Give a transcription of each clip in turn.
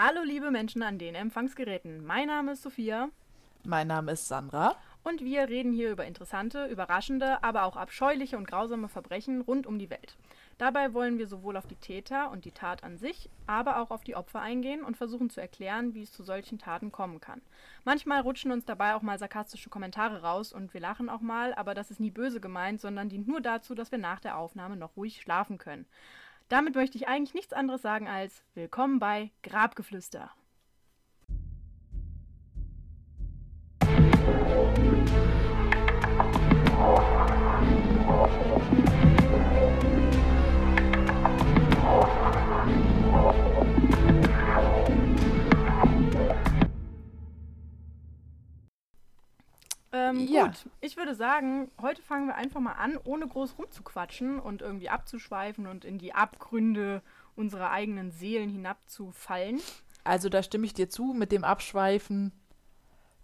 Hallo liebe Menschen an den Empfangsgeräten. Mein Name ist Sophia Mein Name ist Sandra. und wir reden hier über interessante, überraschende, aber auch abscheuliche und grausame Verbrechen rund um die Welt. Dabei wollen wir sowohl auf die Täter und die Tat an sich, aber auch auf die Opfer eingehen und versuchen zu erklären, wie es zu solchen Taten kommen kann. Manchmal rutschen uns dabei auch mal sarkastische Kommentare raus und wir lachen auch mal, aber das ist nie böse gemeint, sondern dient nur dazu, dass wir nach der Aufnahme noch ruhig schlafen können. Damit möchte ich eigentlich nichts anderes sagen als Willkommen bei Grabgeflüster. Ähm, Ja. Gut, ich würde sagen, heute fangen wir einfach mal an, ohne groß rumzuquatschen und irgendwie abzuschweifen und in die Abgründe unserer eigenen Seelen hinabzufallen. Also da stimme ich dir zu mit dem Abschweifen.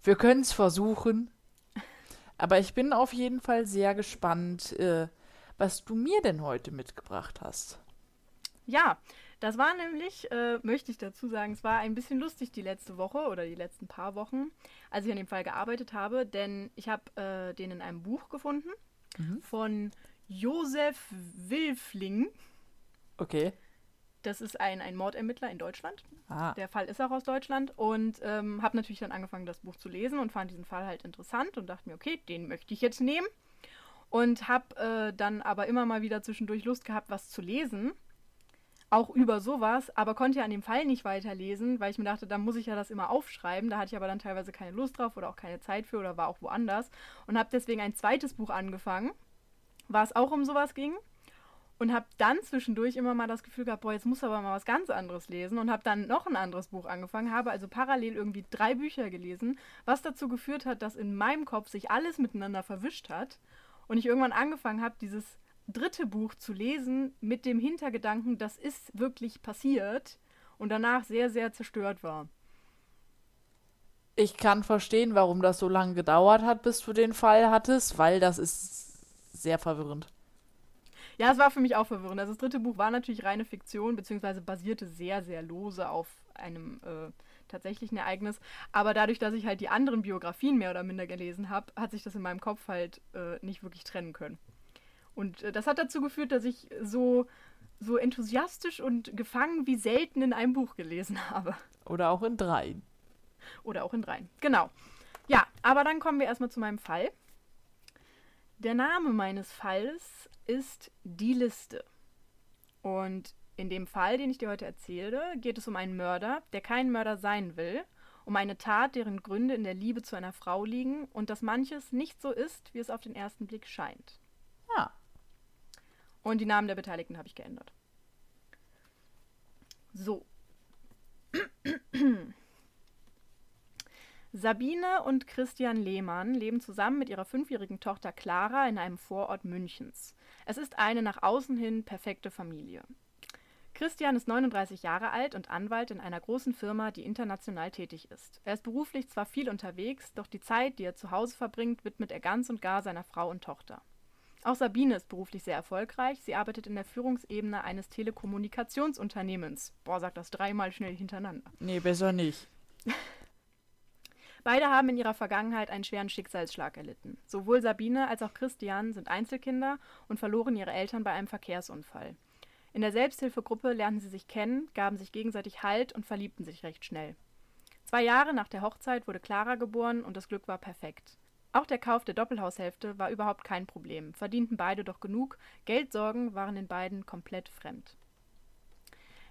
Wir können es versuchen. Aber ich bin auf jeden Fall sehr gespannt, äh, was du mir denn heute mitgebracht hast. Ja, das war nämlich, äh, möchte ich dazu sagen, es war ein bisschen lustig die letzte Woche oder die letzten paar Wochen, als ich an dem Fall gearbeitet habe, denn ich habe äh, den in einem Buch gefunden Mhm. von Josef Wilfling. Okay. Das ist ein, ein Mordermittler in Deutschland. Ah. Der Fall ist auch aus Deutschland und ähm, habe natürlich dann angefangen, das Buch zu lesen und fand diesen Fall halt interessant und dachte mir, okay, den möchte ich jetzt nehmen. Und habe äh, dann aber immer mal wieder zwischendurch Lust gehabt, was zu lesen. Auch über sowas, aber konnte ja an dem Fall nicht weiterlesen, weil ich mir dachte, da muss ich ja das immer aufschreiben. Da hatte ich aber dann teilweise keine Lust drauf oder auch keine Zeit für oder war auch woanders. Und habe deswegen ein zweites Buch angefangen, was auch um sowas ging und habe dann zwischendurch immer mal das Gefühl gehabt, boah, jetzt muss aber mal was ganz anderes lesen und habe dann noch ein anderes Buch angefangen, habe also parallel irgendwie drei Bücher gelesen, was dazu geführt hat, dass in meinem Kopf sich alles miteinander verwischt hat und ich irgendwann angefangen habe, dieses dritte Buch zu lesen mit dem Hintergedanken, das ist wirklich passiert und danach sehr, sehr zerstört war. Ich kann verstehen, warum das so lange gedauert hat, bis du den Fall hattest, weil das ist sehr verwirrend. Ja, es war für mich auch verwirrend. Also das dritte Buch war natürlich reine Fiktion, beziehungsweise basierte sehr, sehr lose auf einem äh, tatsächlichen Ereignis. Aber dadurch, dass ich halt die anderen Biografien mehr oder minder gelesen habe, hat sich das in meinem Kopf halt äh, nicht wirklich trennen können. Und äh, das hat dazu geführt, dass ich so, so enthusiastisch und gefangen wie selten in einem Buch gelesen habe. Oder auch in dreien. Oder auch in dreien. Genau. Ja, aber dann kommen wir erstmal zu meinem Fall. Der Name meines Falls ist Die Liste. Und in dem Fall, den ich dir heute erzähle, geht es um einen Mörder, der kein Mörder sein will, um eine Tat, deren Gründe in der Liebe zu einer Frau liegen und dass manches nicht so ist, wie es auf den ersten Blick scheint. Und die Namen der Beteiligten habe ich geändert. So. Sabine und Christian Lehmann leben zusammen mit ihrer fünfjährigen Tochter Clara in einem Vorort Münchens. Es ist eine nach außen hin perfekte Familie. Christian ist 39 Jahre alt und Anwalt in einer großen Firma, die international tätig ist. Er ist beruflich zwar viel unterwegs, doch die Zeit, die er zu Hause verbringt, widmet er ganz und gar seiner Frau und Tochter. Auch Sabine ist beruflich sehr erfolgreich. Sie arbeitet in der Führungsebene eines Telekommunikationsunternehmens. Boah, sagt das dreimal schnell hintereinander. Nee, besser nicht. Beide haben in ihrer Vergangenheit einen schweren Schicksalsschlag erlitten. Sowohl Sabine als auch Christian sind Einzelkinder und verloren ihre Eltern bei einem Verkehrsunfall. In der Selbsthilfegruppe lernten sie sich kennen, gaben sich gegenseitig Halt und verliebten sich recht schnell. Zwei Jahre nach der Hochzeit wurde Clara geboren und das Glück war perfekt. Auch der Kauf der Doppelhaushälfte war überhaupt kein Problem, verdienten beide doch genug, Geldsorgen waren den beiden komplett fremd.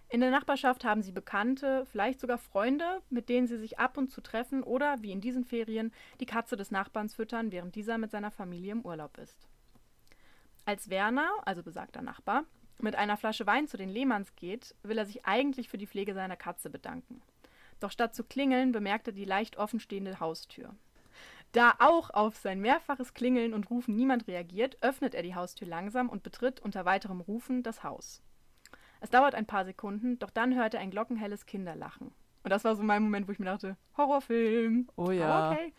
In der Nachbarschaft haben sie Bekannte, vielleicht sogar Freunde, mit denen sie sich ab und zu treffen oder, wie in diesen Ferien, die Katze des Nachbarns füttern, während dieser mit seiner Familie im Urlaub ist. Als Werner, also besagter Nachbar, mit einer Flasche Wein zu den Lehmanns geht, will er sich eigentlich für die Pflege seiner Katze bedanken. Doch statt zu klingeln, bemerkt er die leicht offenstehende Haustür. Da auch auf sein mehrfaches Klingeln und Rufen niemand reagiert, öffnet er die Haustür langsam und betritt unter weiterem Rufen das Haus. Es dauert ein paar Sekunden, doch dann hört er ein glockenhelles Kinderlachen. Und das war so mein Moment, wo ich mir dachte, Horrorfilm. Oh ja. Aber okay.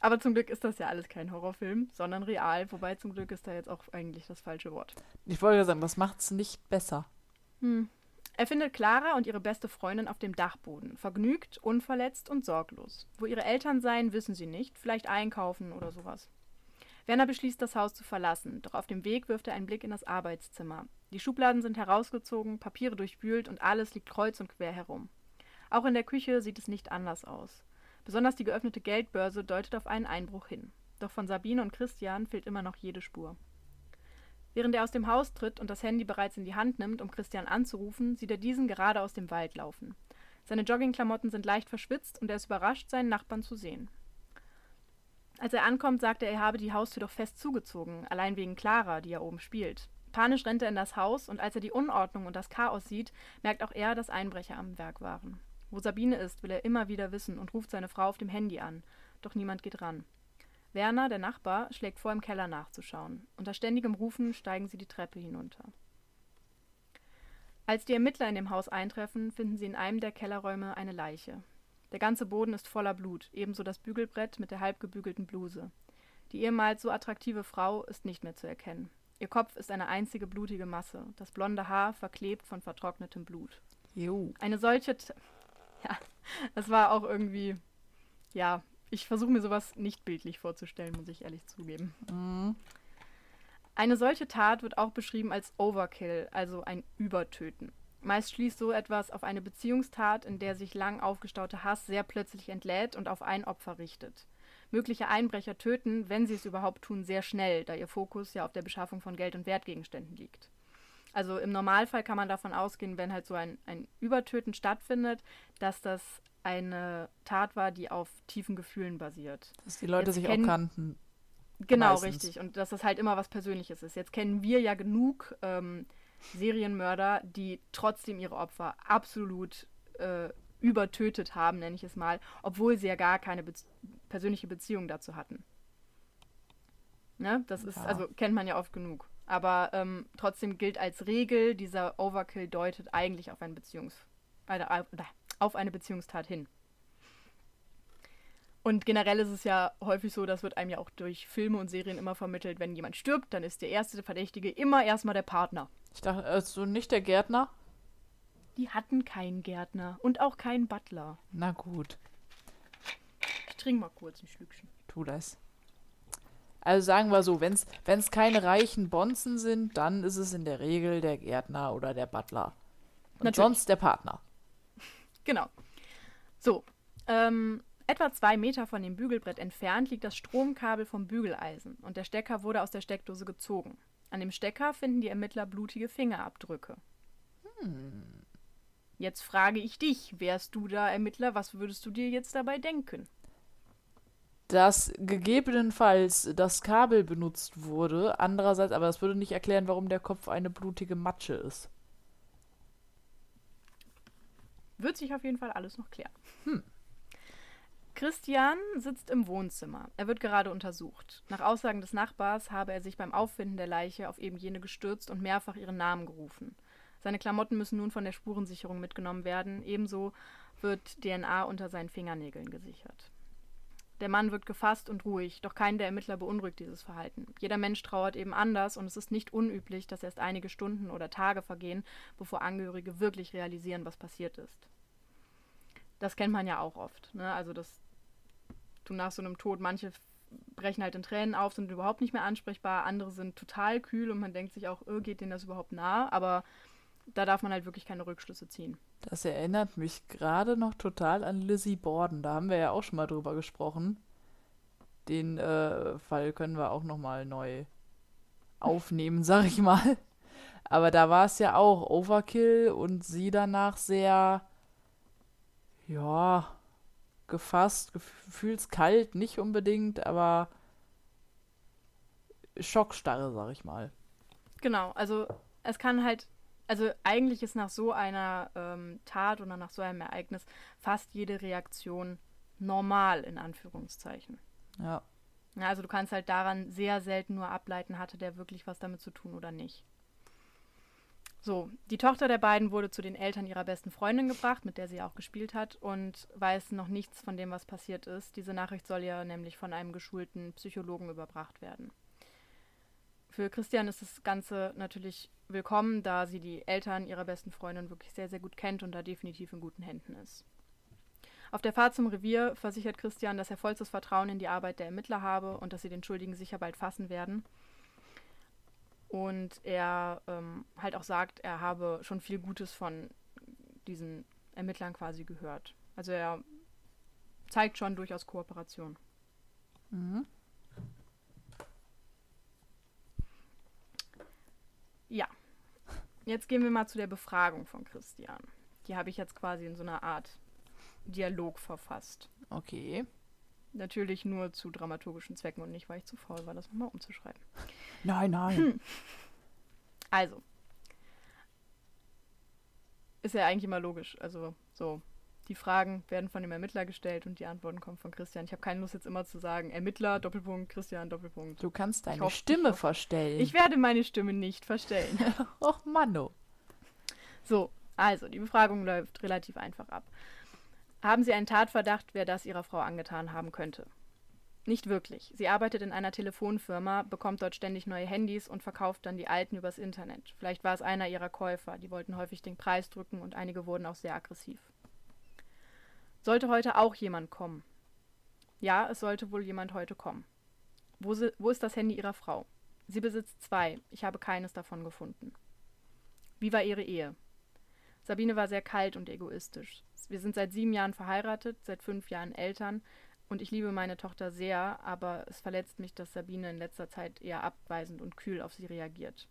Aber zum Glück ist das ja alles kein Horrorfilm, sondern real. Wobei zum Glück ist da jetzt auch eigentlich das falsche Wort. Ich wollte sagen, das macht's nicht besser. Hm. Er findet Clara und ihre beste Freundin auf dem Dachboden, vergnügt, unverletzt und sorglos. Wo ihre Eltern seien, wissen sie nicht, vielleicht einkaufen oder sowas. Werner beschließt, das Haus zu verlassen, doch auf dem Weg wirft er einen Blick in das Arbeitszimmer. Die Schubladen sind herausgezogen, Papiere durchwühlt und alles liegt kreuz und quer herum. Auch in der Küche sieht es nicht anders aus. Besonders die geöffnete Geldbörse deutet auf einen Einbruch hin. Doch von Sabine und Christian fehlt immer noch jede Spur. Während er aus dem Haus tritt und das Handy bereits in die Hand nimmt, um Christian anzurufen, sieht er diesen gerade aus dem Wald laufen. Seine Joggingklamotten sind leicht verschwitzt und er ist überrascht, seinen Nachbarn zu sehen. Als er ankommt, sagt er, er habe die Haustür doch fest zugezogen, allein wegen Clara, die ja oben spielt. Panisch rennt er in das Haus und als er die Unordnung und das Chaos sieht, merkt auch er, dass Einbrecher am Werk waren. Wo Sabine ist, will er immer wieder wissen und ruft seine Frau auf dem Handy an, doch niemand geht ran. Werner, der Nachbar, schlägt vor, im Keller nachzuschauen. Unter ständigem Rufen steigen sie die Treppe hinunter. Als die Ermittler in dem Haus eintreffen, finden sie in einem der Kellerräume eine Leiche. Der ganze Boden ist voller Blut, ebenso das Bügelbrett mit der halbgebügelten Bluse. Die ehemals so attraktive Frau ist nicht mehr zu erkennen. Ihr Kopf ist eine einzige blutige Masse, das blonde Haar verklebt von vertrocknetem Blut. Jo. Eine solche. T ja, das war auch irgendwie. Ja, ich versuche mir sowas nicht bildlich vorzustellen, muss ich ehrlich zugeben. Mhm. Eine solche Tat wird auch beschrieben als Overkill, also ein Übertöten. Meist schließt so etwas auf eine Beziehungstat, in der sich lang aufgestaute Hass sehr plötzlich entlädt und auf ein Opfer richtet. Mögliche Einbrecher töten, wenn sie es überhaupt tun, sehr schnell, da ihr Fokus ja auf der Beschaffung von Geld- und Wertgegenständen liegt. Also im Normalfall kann man davon ausgehen, wenn halt so ein, ein Übertöten stattfindet, dass das eine Tat war, die auf tiefen Gefühlen basiert. Dass die Leute Jetzt sich auch kannten. Genau, Meistens. richtig. Und dass das halt immer was Persönliches ist. Jetzt kennen wir ja genug ähm, Serienmörder, die trotzdem ihre Opfer absolut äh, übertötet haben, nenne ich es mal, obwohl sie ja gar keine Bez persönliche Beziehung dazu hatten. Ne? Das ist, Ja. also kennt man ja oft genug. Aber ähm, trotzdem gilt als Regel, dieser Overkill deutet eigentlich auf, ein Beziehungs eine, äh, auf eine Beziehungstat hin. Und generell ist es ja häufig so, das wird einem ja auch durch Filme und Serien immer vermittelt, wenn jemand stirbt, dann ist der erste Verdächtige immer erstmal der Partner. Ich dachte, also nicht der Gärtner? Die hatten keinen Gärtner und auch keinen Butler. Na gut, Ich trinke mal kurz ein Schlückchen. tu das. Also sagen wir so, wenn es keine reichen Bonzen sind, dann ist es in der Regel der Gärtner oder der Butler. Und Natürlich. sonst der Partner. Genau. So, ähm, etwa zwei Meter von dem Bügelbrett entfernt liegt das Stromkabel vom Bügeleisen und der Stecker wurde aus der Steckdose gezogen. An dem Stecker finden die Ermittler blutige Fingerabdrücke. Jetzt frage ich dich, wärst du da Ermittler, was würdest du dir jetzt dabei denken? Dass gegebenenfalls das Kabel benutzt wurde, andererseits, aber das würde nicht erklären, warum der Kopf eine blutige Matsche ist. Wird sich auf jeden Fall alles noch klären. Christian sitzt im Wohnzimmer. Er wird gerade untersucht. Nach Aussagen des Nachbars habe er sich beim Auffinden der Leiche auf eben jene gestürzt und mehrfach ihren Namen gerufen. Seine Klamotten müssen nun von der Spurensicherung mitgenommen werden. Ebenso wird DNA unter seinen Fingernägeln gesichert. Der Mann wirkt gefasst und ruhig, doch keinen der Ermittler beunruhigt dieses Verhalten. Jeder Mensch trauert eben anders und es ist nicht unüblich, dass erst einige Stunden oder Tage vergehen, bevor Angehörige wirklich realisieren, was passiert ist. Das kennt man ja auch oft. Ne? Also, dass du nach so einem Tod, manche brechen halt in Tränen auf, sind überhaupt nicht mehr ansprechbar, andere sind total kühl und man denkt sich auch, oh, geht denen das überhaupt nah? Aber da darf man halt wirklich keine Rückschlüsse ziehen. Das erinnert mich gerade noch total an Lizzie Borden. Da haben wir ja auch schon mal drüber gesprochen. Den äh, Fall können wir auch noch mal neu aufnehmen, sag ich mal. Aber da war es ja auch Overkill und sie danach sehr, ja, gefasst, gefühlskalt, nicht unbedingt, aber Schockstarre, sag ich mal. Genau, also es kann halt, also eigentlich ist nach so einer ähm, Tat oder nach so einem Ereignis fast jede Reaktion normal in Anführungszeichen. Ja. Ja, also du kannst halt daran sehr selten nur ableiten, hatte der wirklich was damit zu tun oder nicht. So, die Tochter der beiden wurde zu den Eltern ihrer besten Freundin gebracht, mit der sie auch gespielt hat, und weiß noch nichts von dem, was passiert ist. Diese Nachricht soll ja nämlich von einem geschulten Psychologen überbracht werden. Für Christian ist das Ganze natürlich willkommen, da sie die Eltern ihrer besten Freundin wirklich sehr, sehr gut kennt und da definitiv in guten Händen ist. Auf der Fahrt zum Revier versichert Christian, dass er vollstes Vertrauen in die Arbeit der Ermittler habe und dass sie den Schuldigen sicher bald fassen werden. Und er ähm, halt auch sagt, er habe schon viel Gutes von diesen Ermittlern quasi gehört. Also er zeigt schon durchaus Kooperation. Mhm. Ja. Jetzt gehen wir mal zu der Befragung von Christian. Die habe ich jetzt quasi in so einer Art Dialog verfasst. Okay. Natürlich nur zu dramaturgischen Zwecken und nicht, weil ich zu faul war, das nochmal umzuschreiben. Nein, nein. Also. Ist ja eigentlich immer logisch. Also, so. Die Fragen werden von dem Ermittler gestellt und die Antworten kommen von Christian. Ich habe keine Lust jetzt immer zu sagen, Ermittler, Doppelpunkt, Christian, Doppelpunkt. Du kannst deine hoffe- Stimme ich verstellen. Ich werde meine Stimme nicht verstellen. Och, Manno. So, also, die Befragung läuft relativ einfach ab. Haben Sie einen Tatverdacht, wer das Ihrer Frau angetan haben könnte? Nicht wirklich. Sie arbeitet in einer Telefonfirma, bekommt dort ständig neue Handys und verkauft dann die alten übers Internet. Vielleicht war es einer ihrer Käufer, die wollten häufig den Preis drücken und einige wurden auch sehr aggressiv. Sollte heute auch jemand kommen? Ja, es sollte wohl jemand heute kommen. Wo, si wo ist das Handy Ihrer Frau? Sie besitzt zwei. Ich habe keines davon gefunden. Wie war Ihre Ehe? Sabine war sehr kalt und egoistisch. Wir sind seit sieben Jahren verheiratet, seit fünf Jahren Eltern und ich liebe meine Tochter sehr, aber es verletzt mich, dass Sabine in letzter Zeit eher abweisend und kühl auf sie reagiert.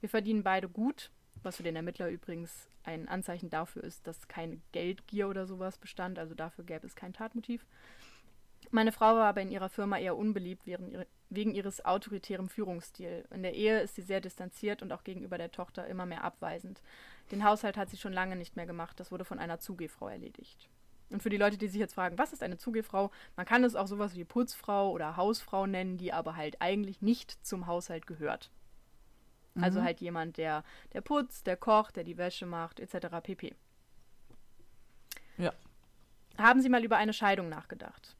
Wir verdienen beide gut, was für den Ermittler übrigens ein Anzeichen dafür ist, dass keine Geldgier oder sowas bestand, also dafür gäbe es kein Tatmotiv. Meine Frau war aber in ihrer Firma eher unbeliebt wegen ihres autoritären Führungsstils. In der Ehe ist sie sehr distanziert und auch gegenüber der Tochter immer mehr abweisend. Den Haushalt hat sie schon lange nicht mehr gemacht, das wurde von einer Zugehfrau erledigt. Und für die Leute, die sich jetzt fragen, was ist eine Zugehfrau? Man kann es auch sowas wie Putzfrau oder Hausfrau nennen, die aber halt eigentlich nicht zum Haushalt gehört. Also Mhm. halt jemand, der, der putzt, der kocht, der die Wäsche macht, etc. pp. Ja. Haben Sie mal über eine Scheidung nachgedacht?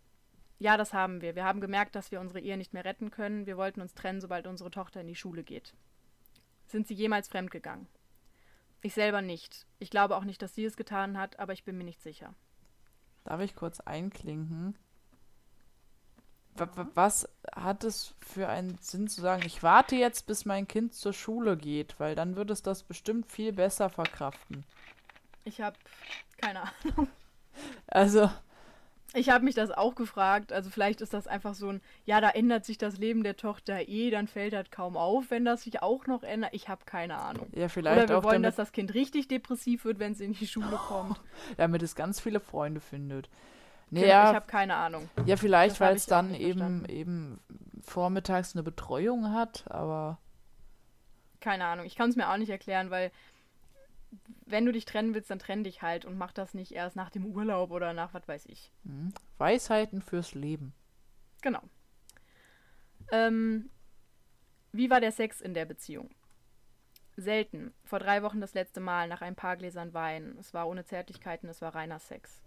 Ja, das haben wir. Wir haben gemerkt, dass wir unsere Ehe nicht mehr retten können. Wir wollten uns trennen, sobald unsere Tochter in die Schule geht. Sind Sie jemals fremdgegangen? Ich selber nicht. Ich glaube auch nicht, dass sie es getan hat, aber ich bin mir nicht sicher. Darf ich kurz einklinken? Wa- wa- Was hat es für einen Sinn zu sagen, ich warte jetzt, bis mein Kind zur Schule geht, weil dann wird es das bestimmt viel besser verkraften. Ich habe keine Ahnung. Also, Ich habe mich das auch gefragt. Also vielleicht ist das einfach so ein, ja, da ändert sich das Leben der Tochter eh, dann fällt das kaum auf, wenn das sich auch noch ändert. Ich habe keine Ahnung. ja, Oder vielleicht wir auch wollen, dass das Kind richtig depressiv wird, wenn es in die Schule kommt. damit es ganz viele Freunde findet. Nee, Ich habe keine Ahnung. ja, vielleicht, weil es dann eben, verstanden. eben vormittags eine Betreuung hat, aber Keine Ahnung. Ich kann es mir auch nicht erklären, weil wenn du dich trennen willst, dann trenn dich halt und mach das nicht erst nach dem Urlaub oder nach was weiß ich. hm, Weisheiten fürs Leben. Genau. Ähm, wie war der Sex in der Beziehung? Selten. Vor drei Wochen das letzte Mal nach ein paar Gläsern Wein. Es war ohne Zärtlichkeiten, es war reiner Sex.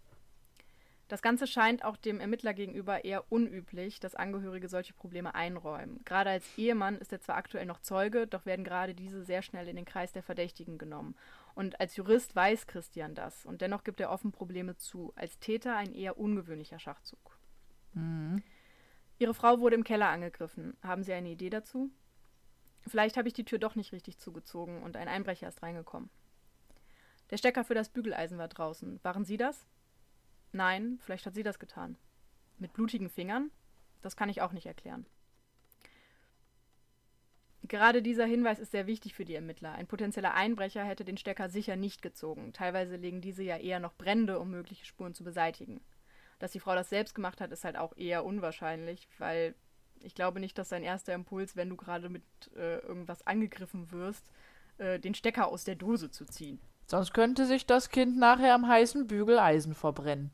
Das Ganze scheint auch dem Ermittler gegenüber eher unüblich, dass Angehörige solche Probleme einräumen. Gerade als Ehemann ist er zwar aktuell noch Zeuge, doch werden gerade diese sehr schnell in den Kreis der Verdächtigen genommen. Und als Jurist weiß Christian das. Und dennoch gibt er offen Probleme zu. Als Täter ein eher ungewöhnlicher Schachzug. Mhm. Ihre Frau wurde im Keller angegriffen. Haben Sie eine Idee dazu? Vielleicht habe ich die Tür doch nicht richtig zugezogen und ein Einbrecher ist reingekommen. Der Stecker für das Bügeleisen war draußen. Waren Sie das? Nein, vielleicht hat sie das getan. Mit blutigen Fingern? Das kann ich auch nicht erklären. Gerade dieser Hinweis ist sehr wichtig für die Ermittler. Ein potenzieller Einbrecher hätte den Stecker sicher nicht gezogen. Teilweise legen diese ja eher noch Brände, um mögliche Spuren zu beseitigen. Dass die Frau das selbst gemacht hat, ist halt auch eher unwahrscheinlich, weil ich glaube nicht, dass dein erster Impuls, wenn du gerade mit äh, irgendwas angegriffen wirst, äh, den Stecker aus der Dose zu ziehen. Sonst könnte sich das Kind nachher am heißen Bügeleisen verbrennen.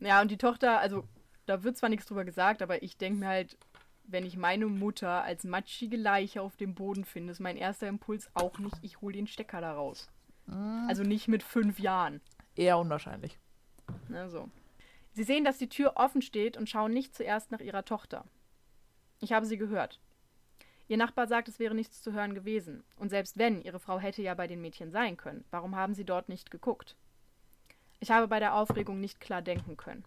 Ja, und die Tochter, also da wird zwar nichts drüber gesagt, aber ich denke mir halt, wenn ich meine Mutter als matschige Leiche auf dem Boden finde, ist mein erster Impuls auch nicht, ich hole den Stecker da raus. Also nicht mit fünf Jahren. Eher unwahrscheinlich. Ne, so. Sie sehen, dass die Tür offen steht und schauen nicht zuerst nach ihrer Tochter. Ich habe sie gehört. Ihr Nachbar sagt, es wäre nichts zu hören gewesen. Und selbst wenn, Ihre Frau hätte ja bei den Mädchen sein können. Warum haben Sie dort nicht geguckt? Ich habe bei der Aufregung nicht klar denken können.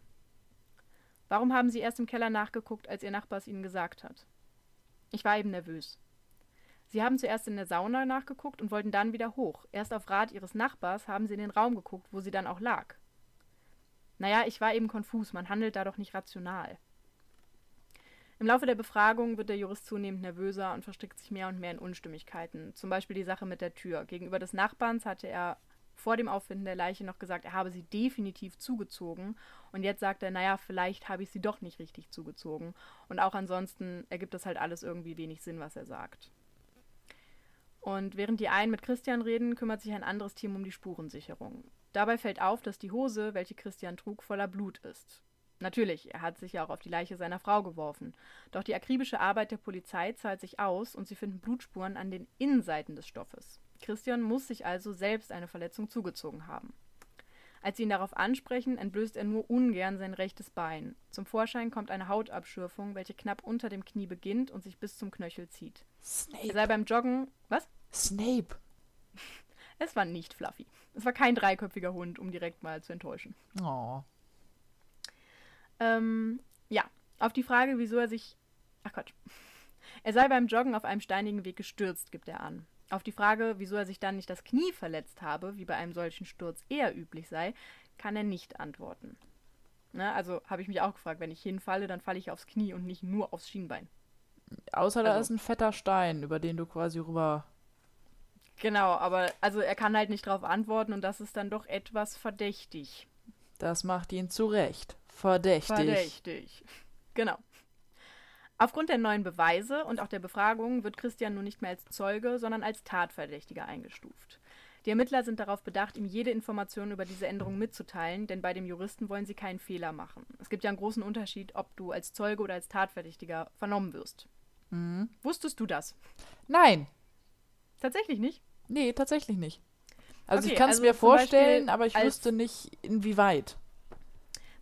Warum haben Sie erst im Keller nachgeguckt, als Ihr Nachbar es Ihnen gesagt hat? Ich war eben nervös. Sie haben zuerst in der Sauna nachgeguckt und wollten dann wieder hoch. Erst auf Rat Ihres Nachbars haben Sie in den Raum geguckt, wo sie dann auch lag. Naja, ich war eben konfus, man handelt da doch nicht rational. Im Laufe der Befragung wird der Jurist zunehmend nervöser und verstrickt sich mehr und mehr in Unstimmigkeiten. Zum Beispiel die Sache mit der Tür. Gegenüber des Nachbarns hatte er vor dem Auffinden der Leiche noch gesagt, er habe sie definitiv zugezogen. Und jetzt sagt er, naja, vielleicht habe ich sie doch nicht richtig zugezogen. Und auch ansonsten ergibt das halt alles irgendwie wenig Sinn, was er sagt. Und während die einen mit Christian reden, kümmert sich ein anderes Team um die Spurensicherung. Dabei fällt auf, dass die Hose, welche Christian trug, voller Blut ist. Natürlich, er hat sich ja auch auf die Leiche seiner Frau geworfen. Doch die akribische Arbeit der Polizei zahlt sich aus und sie finden Blutspuren an den Innenseiten des Stoffes. Christian muss sich also selbst eine Verletzung zugezogen haben. Als sie ihn darauf ansprechen, entblößt er nur ungern sein rechtes Bein. Zum Vorschein kommt eine Hautabschürfung, welche knapp unter dem Knie beginnt und sich bis zum Knöchel zieht. Snape. Er sei beim Joggen. Was? Snape. Es war nicht Fluffy. Es war kein dreiköpfiger Hund, um direkt mal zu enttäuschen. Oh. Ähm, ja, auf die Frage, wieso er sich. Ach Quatsch. Er sei beim Joggen auf einem steinigen Weg gestürzt, gibt er an. Auf die Frage, wieso er sich dann nicht das Knie verletzt habe, wie bei einem solchen Sturz eher üblich sei, kann er nicht antworten. Ne, also habe ich mich auch gefragt, wenn ich hinfalle, dann falle ich aufs Knie und nicht nur aufs Schienbein. Außer also, da ist ein fetter Stein, über den du quasi rüber. Genau, aber also er kann halt nicht darauf antworten und das ist dann doch etwas verdächtig. Das macht ihn zu Recht. Verdächtig. Verdächtig. Genau. Aufgrund der neuen Beweise und auch der Befragung wird Christian nun nicht mehr als Zeuge, sondern als Tatverdächtiger eingestuft. Die Ermittler sind darauf bedacht, ihm jede Information über diese Änderung mitzuteilen, denn bei dem Juristen wollen sie keinen Fehler machen. Es gibt ja einen großen Unterschied, ob du als Zeuge oder als Tatverdächtiger vernommen wirst. Mhm. Wusstest du das? Nein. Tatsächlich nicht? Nee, tatsächlich nicht. Also okay, ich kann es also mir vorstellen, aber ich wüsste nicht, inwieweit.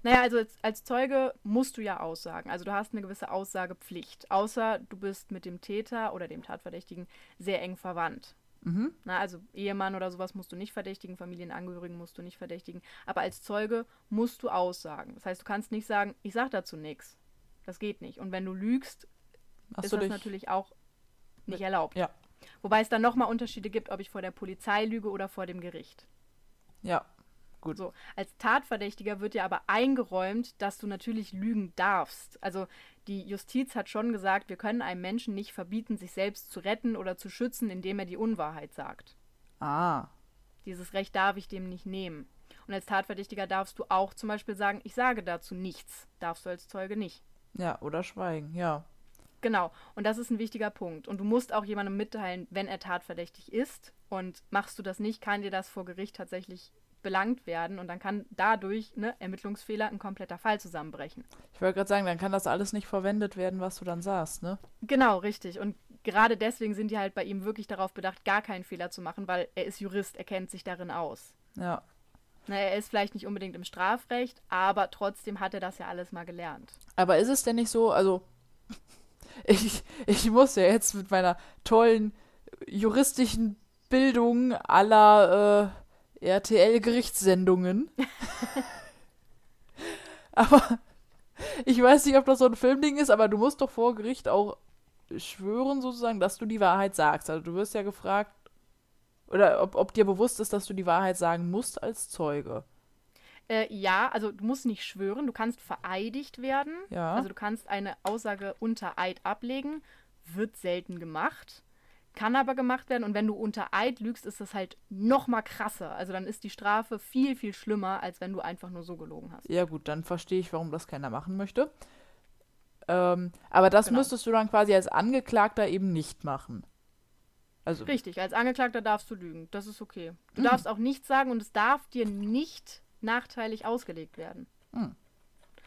Naja, also als, als, Zeuge musst du ja aussagen. Also du hast eine gewisse Aussagepflicht. Außer du bist mit dem Täter oder dem Tatverdächtigen sehr eng verwandt. Mhm. Na, also Ehemann oder sowas musst du nicht verdächtigen, Familienangehörigen musst du nicht verdächtigen. Aber als Zeuge musst du aussagen. Das heißt, du kannst nicht sagen, ich sag dazu nichts. Das geht nicht. Und wenn du lügst, Hast ist das natürlich auch nicht erlaubt. Ja. Wobei es dann nochmal Unterschiede gibt, ob ich vor der Polizei lüge oder vor dem Gericht. Ja, gut. So, als Tatverdächtiger wird dir aber eingeräumt, dass du natürlich lügen darfst. Also die Justiz hat schon gesagt, wir können einem Menschen nicht verbieten, sich selbst zu retten oder zu schützen, indem er die Unwahrheit sagt. Ah. Dieses Recht darf ich dem nicht nehmen. Und als Tatverdächtiger darfst du auch zum Beispiel sagen, ich sage dazu nichts. Darfst du als Zeuge nicht. Ja, oder schweigen, ja. Genau, und das ist ein wichtiger Punkt. Und du musst auch jemandem mitteilen, wenn er tatverdächtig ist. Und machst du das nicht, kann dir das vor Gericht tatsächlich belangt werden und dann kann dadurch, ne, Ermittlungsfehler, ein kompletter Fall zusammenbrechen. Ich wollte gerade sagen, dann kann das alles nicht verwendet werden, was du dann sagst, ne? Genau, richtig. Und gerade deswegen sind die halt bei ihm wirklich darauf bedacht, gar keinen Fehler zu machen, weil er ist Jurist, er kennt sich darin aus. Ja. Na, er ist vielleicht nicht unbedingt im Strafrecht, aber trotzdem hat er das ja alles mal gelernt. Aber ist es denn nicht so, also ich, ich muss ja jetzt mit meiner tollen juristischen Bildung aller äh, RTL-Gerichtssendungen. aber ich weiß nicht, ob das so ein Filmding ist, aber du musst doch vor Gericht auch schwören, sozusagen, dass du die Wahrheit sagst. Also du wirst ja gefragt, oder ob, ob dir bewusst ist, dass du die Wahrheit sagen musst als Zeuge. Äh, ja, also du musst nicht schwören, du kannst vereidigt werden. Ja. Also du kannst eine Aussage unter Eid ablegen. Wird selten gemacht, kann aber gemacht werden. Und wenn du unter Eid lügst, ist das halt noch mal krasser. Also dann ist die Strafe viel, viel schlimmer, als wenn du einfach nur so gelogen hast. Ja gut, dann verstehe ich, warum das keiner machen möchte. Ähm, aber das genau. müsstest du dann quasi als Angeklagter eben nicht machen. Also Richtig, als Angeklagter darfst du lügen. Das ist okay. Du mhm. darfst auch nichts sagen und es darf dir nicht nachteilig ausgelegt werden. Hm.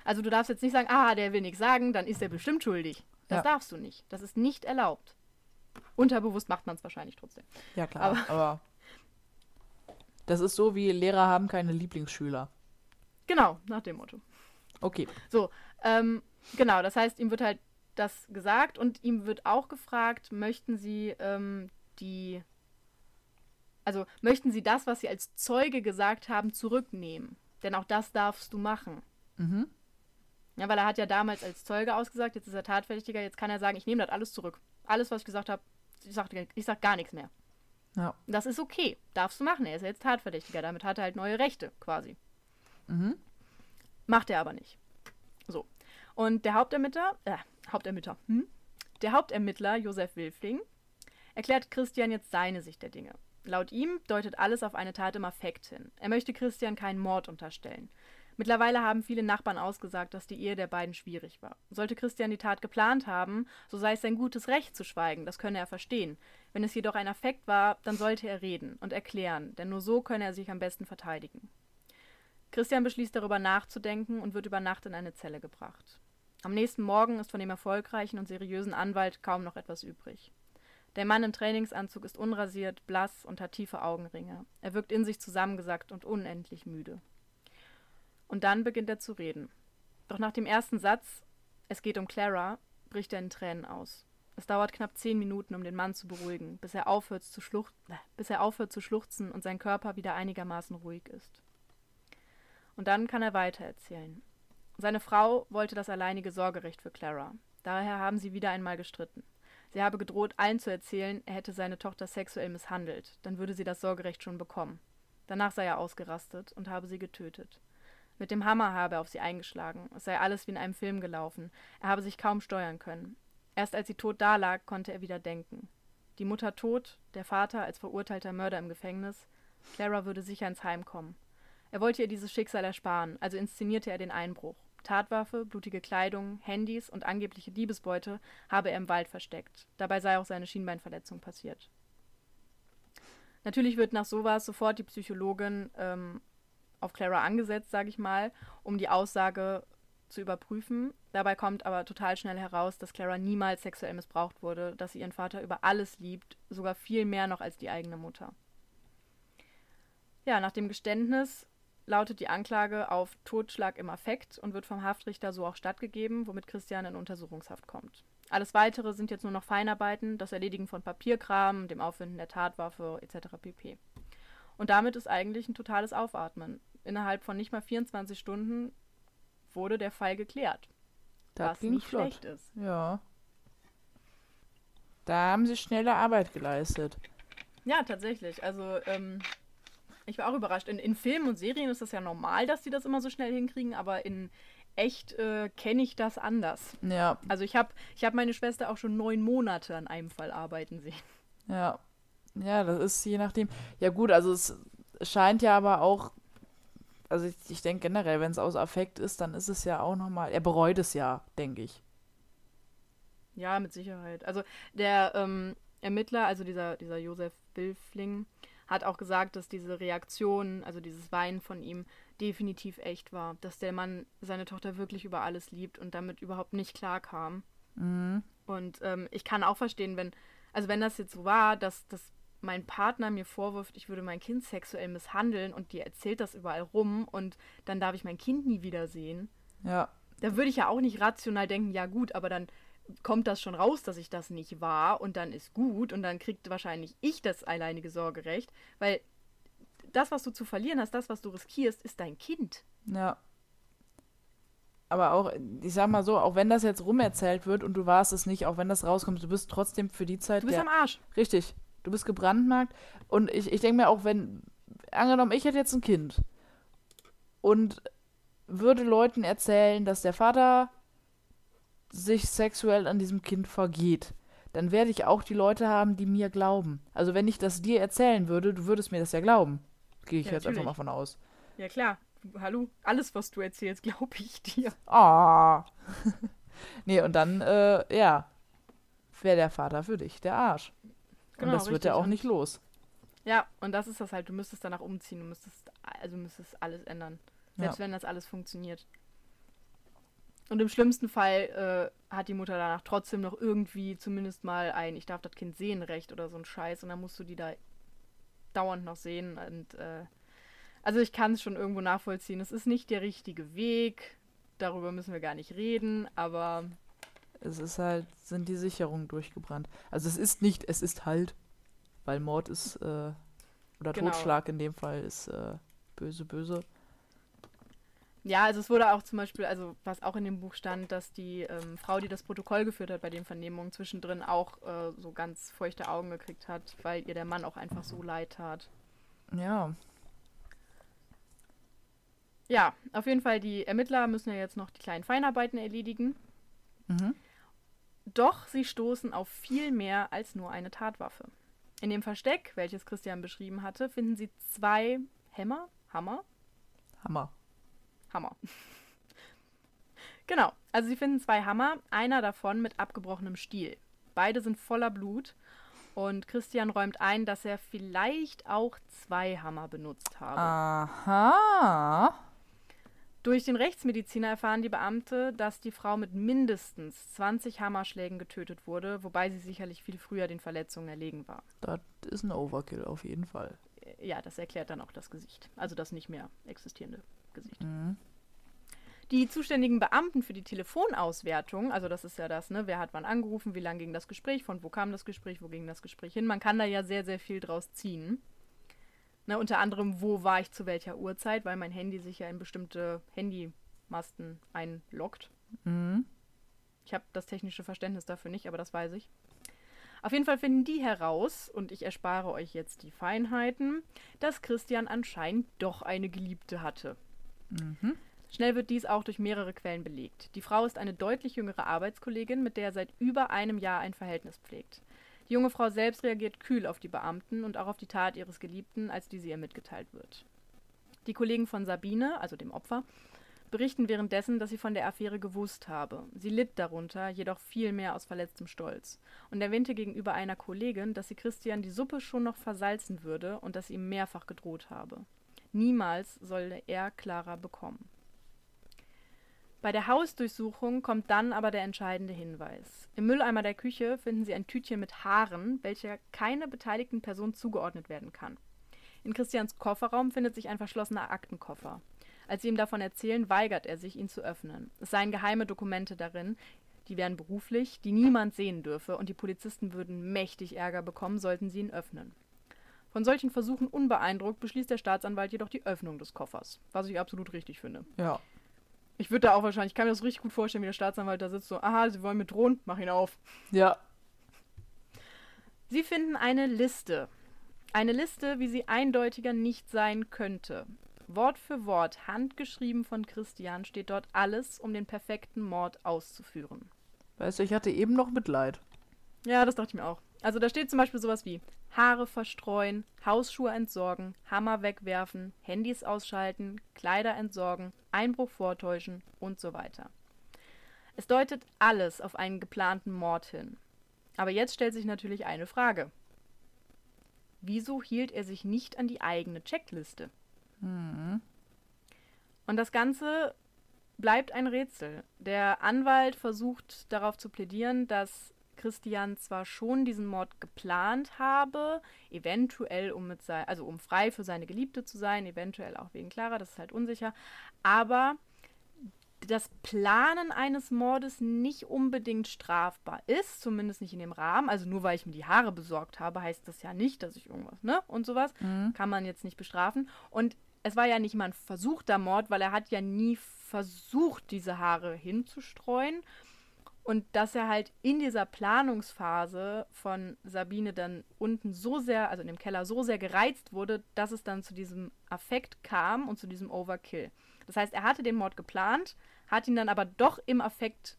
Also du darfst jetzt nicht sagen, ah, der will nichts sagen, dann ist er bestimmt schuldig. Das ja. darfst du nicht. Das ist nicht erlaubt. Unterbewusst macht man es wahrscheinlich trotzdem. Ja, klar. Aber, aber, das ist so wie Lehrer haben keine Lieblingsschüler. Genau, nach dem Motto. Okay. So, ähm, genau, das heißt, ihm wird halt das gesagt und ihm wird auch gefragt, möchten Sie ähm, die, also möchten Sie das, was Sie als Zeuge gesagt haben, zurücknehmen? Denn auch das darfst du machen. Mhm. Ja, weil er hat ja damals als Zeuge ausgesagt, jetzt ist er Tatverdächtiger, jetzt kann er sagen, ich nehme das alles zurück. Alles, was ich gesagt habe, ich sag, ich sag gar nichts mehr. Ja. Das ist okay, darfst du machen. Er ist ja jetzt Tatverdächtiger, damit hat er halt neue Rechte quasi. Mhm. Macht er aber nicht. So. Und der Hauptermittler, äh, Hauptermittler, hm? Der Hauptermittler Josef Wilfling erklärt Christian jetzt seine Sicht der Dinge. Laut ihm deutet alles auf eine Tat im Affekt hin. Er möchte Christian keinen Mord unterstellen. Mittlerweile haben viele Nachbarn ausgesagt, dass die Ehe der beiden schwierig war. Sollte Christian die Tat geplant haben, so sei es sein gutes Recht zu schweigen, das könne er verstehen. Wenn es jedoch ein Affekt war, dann sollte er reden und erklären, denn nur so könne er sich am besten verteidigen. Christian beschließt darüber nachzudenken und wird über Nacht in eine Zelle gebracht. Am nächsten Morgen ist von dem erfolgreichen und seriösen Anwalt kaum noch etwas übrig. Der Mann im Trainingsanzug ist unrasiert, blass und hat tiefe Augenringe. Er wirkt in sich zusammengesackt und unendlich müde. Und dann beginnt er zu reden. Doch nach dem ersten Satz, es geht um Clara, bricht er in Tränen aus. Es dauert knapp zehn Minuten, um den Mann zu beruhigen, bis er aufhört zu, schluch bis er aufhört zu schluchzen und sein Körper wieder einigermaßen ruhig ist. Und dann kann er weitererzählen. Seine Frau wollte das alleinige Sorgerecht für Clara. Daher haben sie wieder einmal gestritten. Sie habe gedroht, allen zu erzählen, er hätte seine Tochter sexuell misshandelt, dann würde sie das Sorgerecht schon bekommen. Danach sei er ausgerastet und habe sie getötet. Mit dem Hammer habe er auf sie eingeschlagen, es sei alles wie in einem Film gelaufen, er habe sich kaum steuern können. Erst als sie tot dalag, konnte er wieder denken. Die Mutter tot, der Vater als verurteilter Mörder im Gefängnis, Clara würde sicher ins Heim kommen. Er wollte ihr dieses Schicksal ersparen, also inszenierte er den Einbruch. Tatwaffe, blutige Kleidung, Handys und angebliche Diebesbeute habe er im Wald versteckt. Dabei sei auch seine Schienbeinverletzung passiert. Natürlich wird nach sowas sofort die Psychologin ähm, auf Clara angesetzt, sage ich mal, um die Aussage zu überprüfen. Dabei kommt aber total schnell heraus, dass Clara niemals sexuell missbraucht wurde, dass sie ihren Vater über alles liebt, sogar viel mehr noch als die eigene Mutter. Ja, nach dem Geständnis lautet die Anklage auf Totschlag im Affekt und wird vom Haftrichter so auch stattgegeben, womit Christian in Untersuchungshaft kommt. Alles weitere sind jetzt nur noch Feinarbeiten, das Erledigen von Papierkram, dem Auffinden der Tatwaffe etc. pp. Und damit ist eigentlich ein totales Aufatmen. Innerhalb von nicht mal 24 Stunden wurde der Fall geklärt. Das was ging nicht flott. schlecht ist. Ja. Da haben sie schnelle Arbeit geleistet. Ja, tatsächlich. Also, ähm, ich war auch überrascht. In, in Filmen und Serien ist das ja normal, dass die das immer so schnell hinkriegen, aber in echt äh, kenne ich das anders. Ja, Also ich habe ich hab meine Schwester auch schon neun Monate an einem Fall arbeiten sehen. ja. Ja, das ist je nachdem. Ja, gut, also es scheint ja aber auch. Also ich, ich denke generell, wenn es aus Affekt ist, dann ist es ja auch nochmal. Er bereut es ja, denke ich. Ja, mit Sicherheit. Also der ähm, Ermittler, also dieser, dieser Josef Wilfling, hat auch gesagt, dass diese Reaktion, also dieses Weinen von ihm, definitiv echt war. Dass der Mann seine Tochter wirklich über alles liebt und damit überhaupt nicht klarkam. Mhm. Und ähm, ich kann auch verstehen, wenn, also wenn das jetzt so war, dass, dass mein Partner mir vorwirft, ich würde mein Kind sexuell misshandeln und die erzählt das überall rum und dann darf ich mein Kind nie wiedersehen, Ja, da würde ich ja auch nicht rational denken, ja gut, aber dann kommt das schon raus, dass ich das nicht war und dann ist gut und dann kriegt wahrscheinlich ich das alleinige Sorgerecht, weil das, was du zu verlieren hast, das, was du riskierst, ist dein Kind. ja. Aber auch, ich sag mal so, auch wenn das jetzt rumerzählt wird und du warst es nicht, auch wenn das rauskommt, du bist trotzdem für die Zeit Du bist der am Arsch. Richtig. Du bist gebrandmarkt. Und ich, ich denke mir auch, wenn, angenommen, ich hätte jetzt ein Kind und würde Leuten erzählen, dass der Vater sich sexuell an diesem Kind vergeht, dann werde ich auch die Leute haben, die mir glauben. Also wenn ich das dir erzählen würde, du würdest mir das ja glauben. Gehe ich Ja, jetzt einfach natürlich. mal von aus. Ja klar. Hallo, alles, was du erzählst, glaube ich dir. Ah. nee, und dann, äh, ja, wäre der Vater für dich der Arsch. Und Genau, das wird richtig. er auch Und- nicht los. Ja, und das ist das halt. Du müsstest danach umziehen. Du müsstest, also müsstest alles ändern. Selbst Ja. wenn das alles funktioniert. Und im schlimmsten Fall äh, hat die Mutter danach trotzdem noch irgendwie zumindest mal ein, ich darf das Kind sehen, Recht oder so ein Scheiß. Und dann musst du die da dauernd noch sehen. Und äh, also ich kann es schon irgendwo nachvollziehen. Es ist nicht der richtige Weg. Darüber müssen wir gar nicht reden, aber Es ist halt, sind die Sicherungen durchgebrannt. Also es ist nicht, es ist halt, weil Mord ist, äh, oder Genau. Totschlag in dem Fall ist äh, böse, böse. Ja, also es wurde auch zum Beispiel, also was auch in dem Buch stand, dass die ähm, Frau, die das Protokoll geführt hat bei den Vernehmungen, zwischendrin auch äh, so ganz feuchte Augen gekriegt hat, weil ihr der Mann auch einfach so leid tat. Ja. Ja, auf jeden Fall, die Ermittler müssen ja jetzt noch die kleinen Feinarbeiten erledigen. Mhm. Doch sie stoßen auf viel mehr als nur eine Tatwaffe. In dem Versteck, welches Christian beschrieben hatte, finden sie zwei Hämmer, Hammer, Hammer. Hammer. genau, also sie finden zwei Hammer, einer davon mit abgebrochenem Stiel. Beide sind voller Blut und Christian räumt ein, dass er vielleicht auch zwei Hammer benutzt habe. Aha. Durch den Rechtsmediziner erfahren die Beamte, dass die Frau mit mindestens 20 Hammerschlägen getötet wurde, wobei sie sicherlich viel früher den Verletzungen erlegen war. Das ist ein Overkill auf jeden Fall. Äh, Ja, das erklärt dann auch das Gesicht, also das nicht mehr existierende Gesicht. Mhm. Die zuständigen Beamten für die Telefonauswertung, also das ist ja das, ne, wer hat wann angerufen, wie lang ging das Gespräch, von wo kam das Gespräch, wo ging das Gespräch hin, man kann da ja sehr, sehr viel draus ziehen. Ne, unter anderem, wo war ich zu welcher Uhrzeit, weil mein Handy sich ja in bestimmte Handymasten einloggt. Mhm. Ich habe das technische Verständnis dafür nicht, aber das weiß ich. Auf jeden Fall finden die heraus, und ich erspare euch jetzt die Feinheiten, dass Christian anscheinend doch eine Geliebte hatte. Mhm. Schnell wird dies auch durch mehrere Quellen belegt. Die Frau ist eine deutlich jüngere Arbeitskollegin, mit der er seit über einem Jahr ein Verhältnis pflegt. Die junge Frau selbst reagiert kühl auf die Beamten und auch auf die Tat ihres Geliebten, als diese ihr mitgeteilt wird. Die Kollegen von Sabine, also dem Opfer, berichten währenddessen, dass sie von der Affäre gewusst habe. Sie litt darunter, jedoch viel mehr aus verletztem Stolz und erwähnte gegenüber einer Kollegin, dass sie Christian die Suppe schon noch versalzen würde und dass sie ihm mehrfach gedroht habe. Niemals solle er Clara bekommen. Bei der Hausdurchsuchung kommt dann aber der entscheidende Hinweis. Im Mülleimer der Küche finden sie ein Tütchen mit Haaren, welcher keiner beteiligten Person zugeordnet werden kann. In Christians Kofferraum findet sich ein verschlossener Aktenkoffer. Als sie ihm davon erzählen, weigert er sich, ihn zu öffnen. Es seien geheime Dokumente darin, die wären beruflich, die niemand sehen dürfe, und die Polizisten würden mächtig Ärger bekommen, sollten sie ihn öffnen. Von solchen Versuchen unbeeindruckt beschließt der Staatsanwalt jedoch die Öffnung des Koffers, was ich absolut richtig finde. Ja. Ich würde da auch wahrscheinlich, ich kann mir das richtig gut vorstellen, wie der Staatsanwalt da sitzt, so, aha, Sie wollen mit drohen, mach ihn auf. Ja. Sie finden eine Liste. Eine Liste, wie sie eindeutiger nicht sein könnte. Wort für Wort, handgeschrieben von Christian, steht dort alles, um den perfekten Mord auszuführen. Weißt du, ich hatte eben noch Mitleid. Ja, das dachte ich mir auch. Also da steht zum Beispiel sowas wie Haare verstreuen, Hausschuhe entsorgen, Hammer wegwerfen, Handys ausschalten, Kleider entsorgen, Einbruch vortäuschen und so weiter. Es deutet alles auf einen geplanten Mord hin. Aber jetzt stellt sich natürlich eine Frage. Wieso hielt er sich nicht an die eigene Checkliste? Mhm. Und das Ganze bleibt ein Rätsel. Der Anwalt versucht darauf zu plädieren, dass Christian zwar schon diesen Mord geplant habe, eventuell um mit sei also um frei für seine Geliebte zu sein, eventuell auch wegen Clara, das ist halt unsicher, aber das Planen eines Mordes nicht unbedingt strafbar ist, zumindest nicht in dem Rahmen. Also nur weil ich mir die Haare besorgt habe, heißt das ja nicht, dass ich irgendwas, ne? Und sowas Mhm. kann man jetzt nicht bestrafen. Und es war ja nicht mal ein versuchter Mord, weil er hat ja nie versucht, diese Haare hinzustreuen. Und dass er halt in dieser Planungsphase von Sabine dann unten so sehr, also in dem Keller so sehr gereizt wurde, dass es dann zu diesem Affekt kam und zu diesem Overkill. Das heißt, er hatte den Mord geplant, hat ihn dann aber doch im Affekt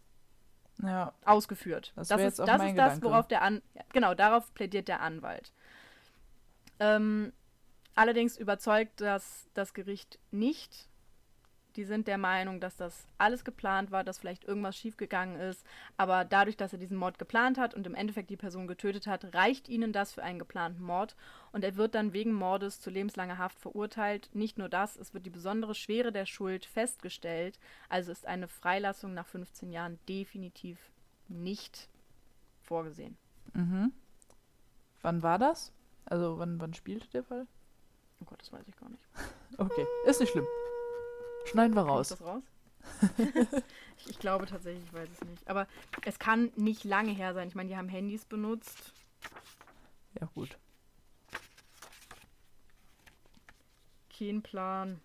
Ja. ausgeführt. Das Das, ist, das, ist das, worauf der An genau darauf plädiert der Anwalt. Ähm, allerdings überzeugt das das Gericht nicht. Die sind der Meinung, dass das alles geplant war, dass vielleicht irgendwas schiefgegangen ist. Aber dadurch, dass er diesen Mord geplant hat und im Endeffekt die Person getötet hat, reicht ihnen das für einen geplanten Mord. Und er wird dann wegen Mordes zu lebenslanger Haft verurteilt. Nicht nur das, es wird die besondere Schwere der Schuld festgestellt. Also ist eine Freilassung nach 15 Jahren definitiv nicht vorgesehen. Mhm. Wann war das? Also wann, wann spielte der Fall? Oh Gott, das weiß ich gar nicht. Okay, ist nicht schlimm. Schneiden wir raus. das raus? ich, ich glaube tatsächlich, ich weiß es nicht. Aber es kann nicht lange her sein. Ich meine, die haben Handys benutzt. Ja, gut. Kein Plan.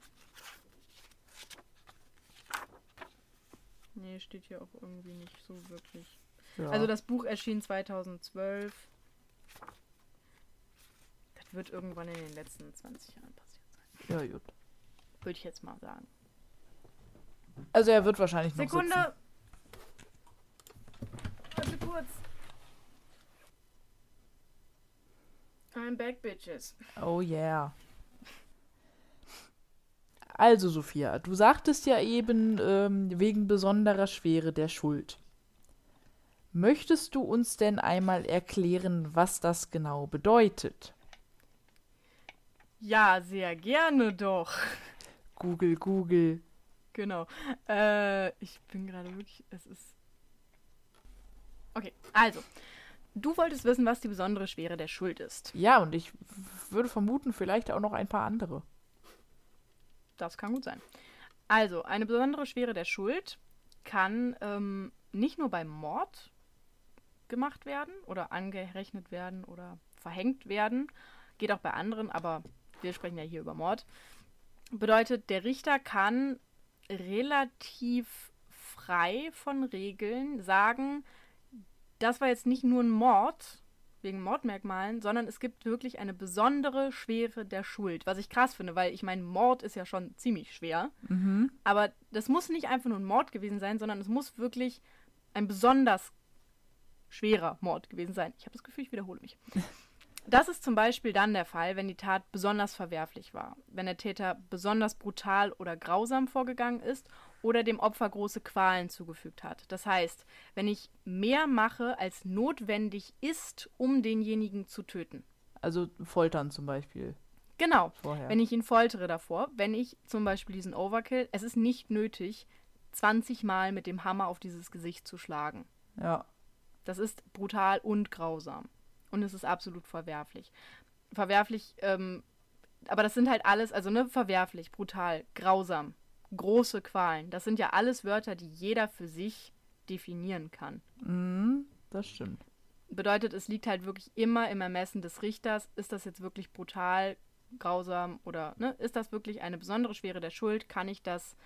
Nee, steht hier auch irgendwie nicht so wirklich. Ja. Also das Buch erschien 2012. Das wird irgendwann in den letzten 20 Jahren passiert sein. ja, gut. Würde ich jetzt mal sagen. Also er wird wahrscheinlich noch Sekunde! Warte kurz. I'm back, bitches. sitzen. Oh yeah. Also, Sophia, du sagtest ja eben ähm, wegen besonderer Schwere der Schuld. Möchtest du uns denn einmal erklären, was das genau bedeutet? Ja, sehr gerne doch. Google, Google. Genau. Äh, ich bin gerade wirklich. Es ist. Okay, also. Du wolltest wissen, was die besondere Schwere der Schuld ist. Ja, und ich würde vermuten, vielleicht auch noch ein paar andere. Das kann gut sein. Also, eine besondere Schwere der Schuld kann ähm, nicht nur beim Mord gemacht werden oder angerechnet werden oder verhängt werden. Geht auch bei anderen, aber wir sprechen ja hier über Mord. Bedeutet, der Richter kann relativ frei von Regeln sagen, das war jetzt nicht nur ein Mord wegen Mordmerkmalen, sondern es gibt wirklich eine besondere Schwere der Schuld. Was ich krass finde, weil ich meine, Mord ist ja schon ziemlich schwer. Mhm. Aber das muss nicht einfach nur ein Mord gewesen sein, sondern es muss wirklich ein besonders schwerer Mord gewesen sein. Ich habe das Gefühl, ich wiederhole mich. Das ist zum Beispiel dann der Fall, wenn die Tat besonders verwerflich war, wenn der Täter besonders brutal oder grausam vorgegangen ist oder dem Opfer große Qualen zugefügt hat. Das heißt, wenn ich mehr mache, als notwendig ist, um denjenigen zu töten. Also foltern zum Beispiel Genau, vorher. wenn ich ihn foltere davor, wenn ich zum Beispiel diesen Overkill, es ist nicht nötig, 20 Mal mit dem Hammer auf dieses Gesicht zu schlagen. ja. Das ist brutal und grausam. Und es ist absolut verwerflich. Verwerflich, ähm, aber das sind halt alles, also ne, verwerflich, brutal, grausam, große Qualen. Das sind ja alles Wörter, die jeder für sich definieren kann. Mhm, das stimmt. Bedeutet, es liegt halt wirklich immer im Ermessen des Richters, ist das jetzt wirklich brutal, grausam oder ne, ist das wirklich eine besondere Schwere der Schuld? Kann ich das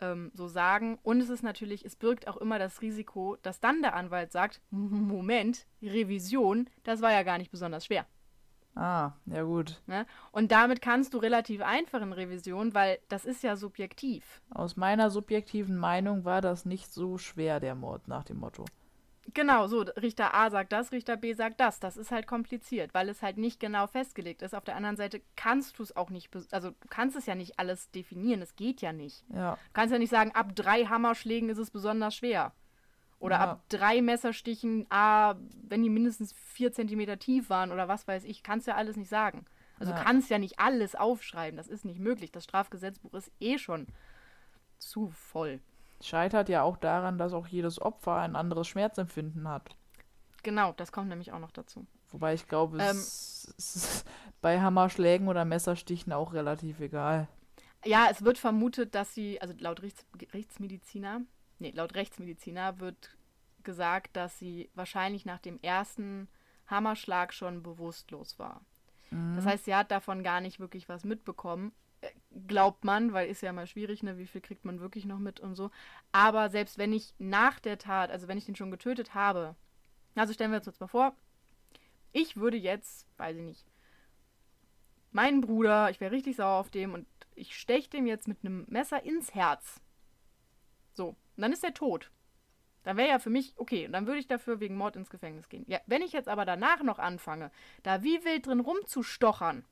ähm, so sagen? Und es ist natürlich, es birgt auch immer das Risiko, dass dann der Anwalt sagt, Moment, Revision, das war ja gar nicht besonders schwer. Ah, ja gut. Ne? Und damit kannst du relativ einfach in Revision, weil das ist ja subjektiv. Aus meiner subjektiven Meinung war das nicht so schwer, der Mord nach dem Motto. Genau, so, Richter A sagt das, Richter B sagt das. Das ist halt kompliziert, weil es halt nicht genau festgelegt ist. Auf der anderen Seite kannst du es auch nicht, also du kannst es ja nicht alles definieren, es geht ja nicht. Ja, Du kannst ja nicht sagen, ab drei Hammerschlägen ist es besonders schwer. Oder Ja. ab drei Messerstichen, ah, wenn die mindestens vier Zentimeter tief waren oder was weiß ich, kannst ja alles nicht sagen. Also Ja. du kannst ja nicht alles aufschreiben, das ist nicht möglich. Das Strafgesetzbuch ist eh schon zu voll. Scheitert ja auch daran, dass auch jedes Opfer ein anderes Schmerzempfinden hat. Genau, das kommt nämlich auch noch dazu. Wobei ich glaube, Ähm. es es ist bei Hammerschlägen oder Messerstichen auch relativ egal. Ja, es wird vermutet, dass sie, also laut Rechts, Rechtsmediziner, nee, laut Rechtsmediziner wird gesagt, dass sie wahrscheinlich nach dem ersten Hammerschlag schon bewusstlos war. Das heißt, sie hat davon gar nicht wirklich was mitbekommen. Glaubt man, weil ist ja mal schwierig, ne, wie viel kriegt man wirklich noch mit und so. Aber selbst wenn ich nach der Tat, also wenn ich den schon getötet habe, also stellen wir uns jetzt mal vor, ich würde jetzt, weiß ich nicht, meinen Bruder, ich wäre richtig sauer auf dem und ich steche dem jetzt mit einem Messer ins Herz. So, und dann ist er tot. Dann wäre ja für mich, okay, und dann würde ich dafür wegen Mord ins Gefängnis gehen. Ja, wenn ich jetzt aber danach noch anfange, da wie wild drin rumzustochern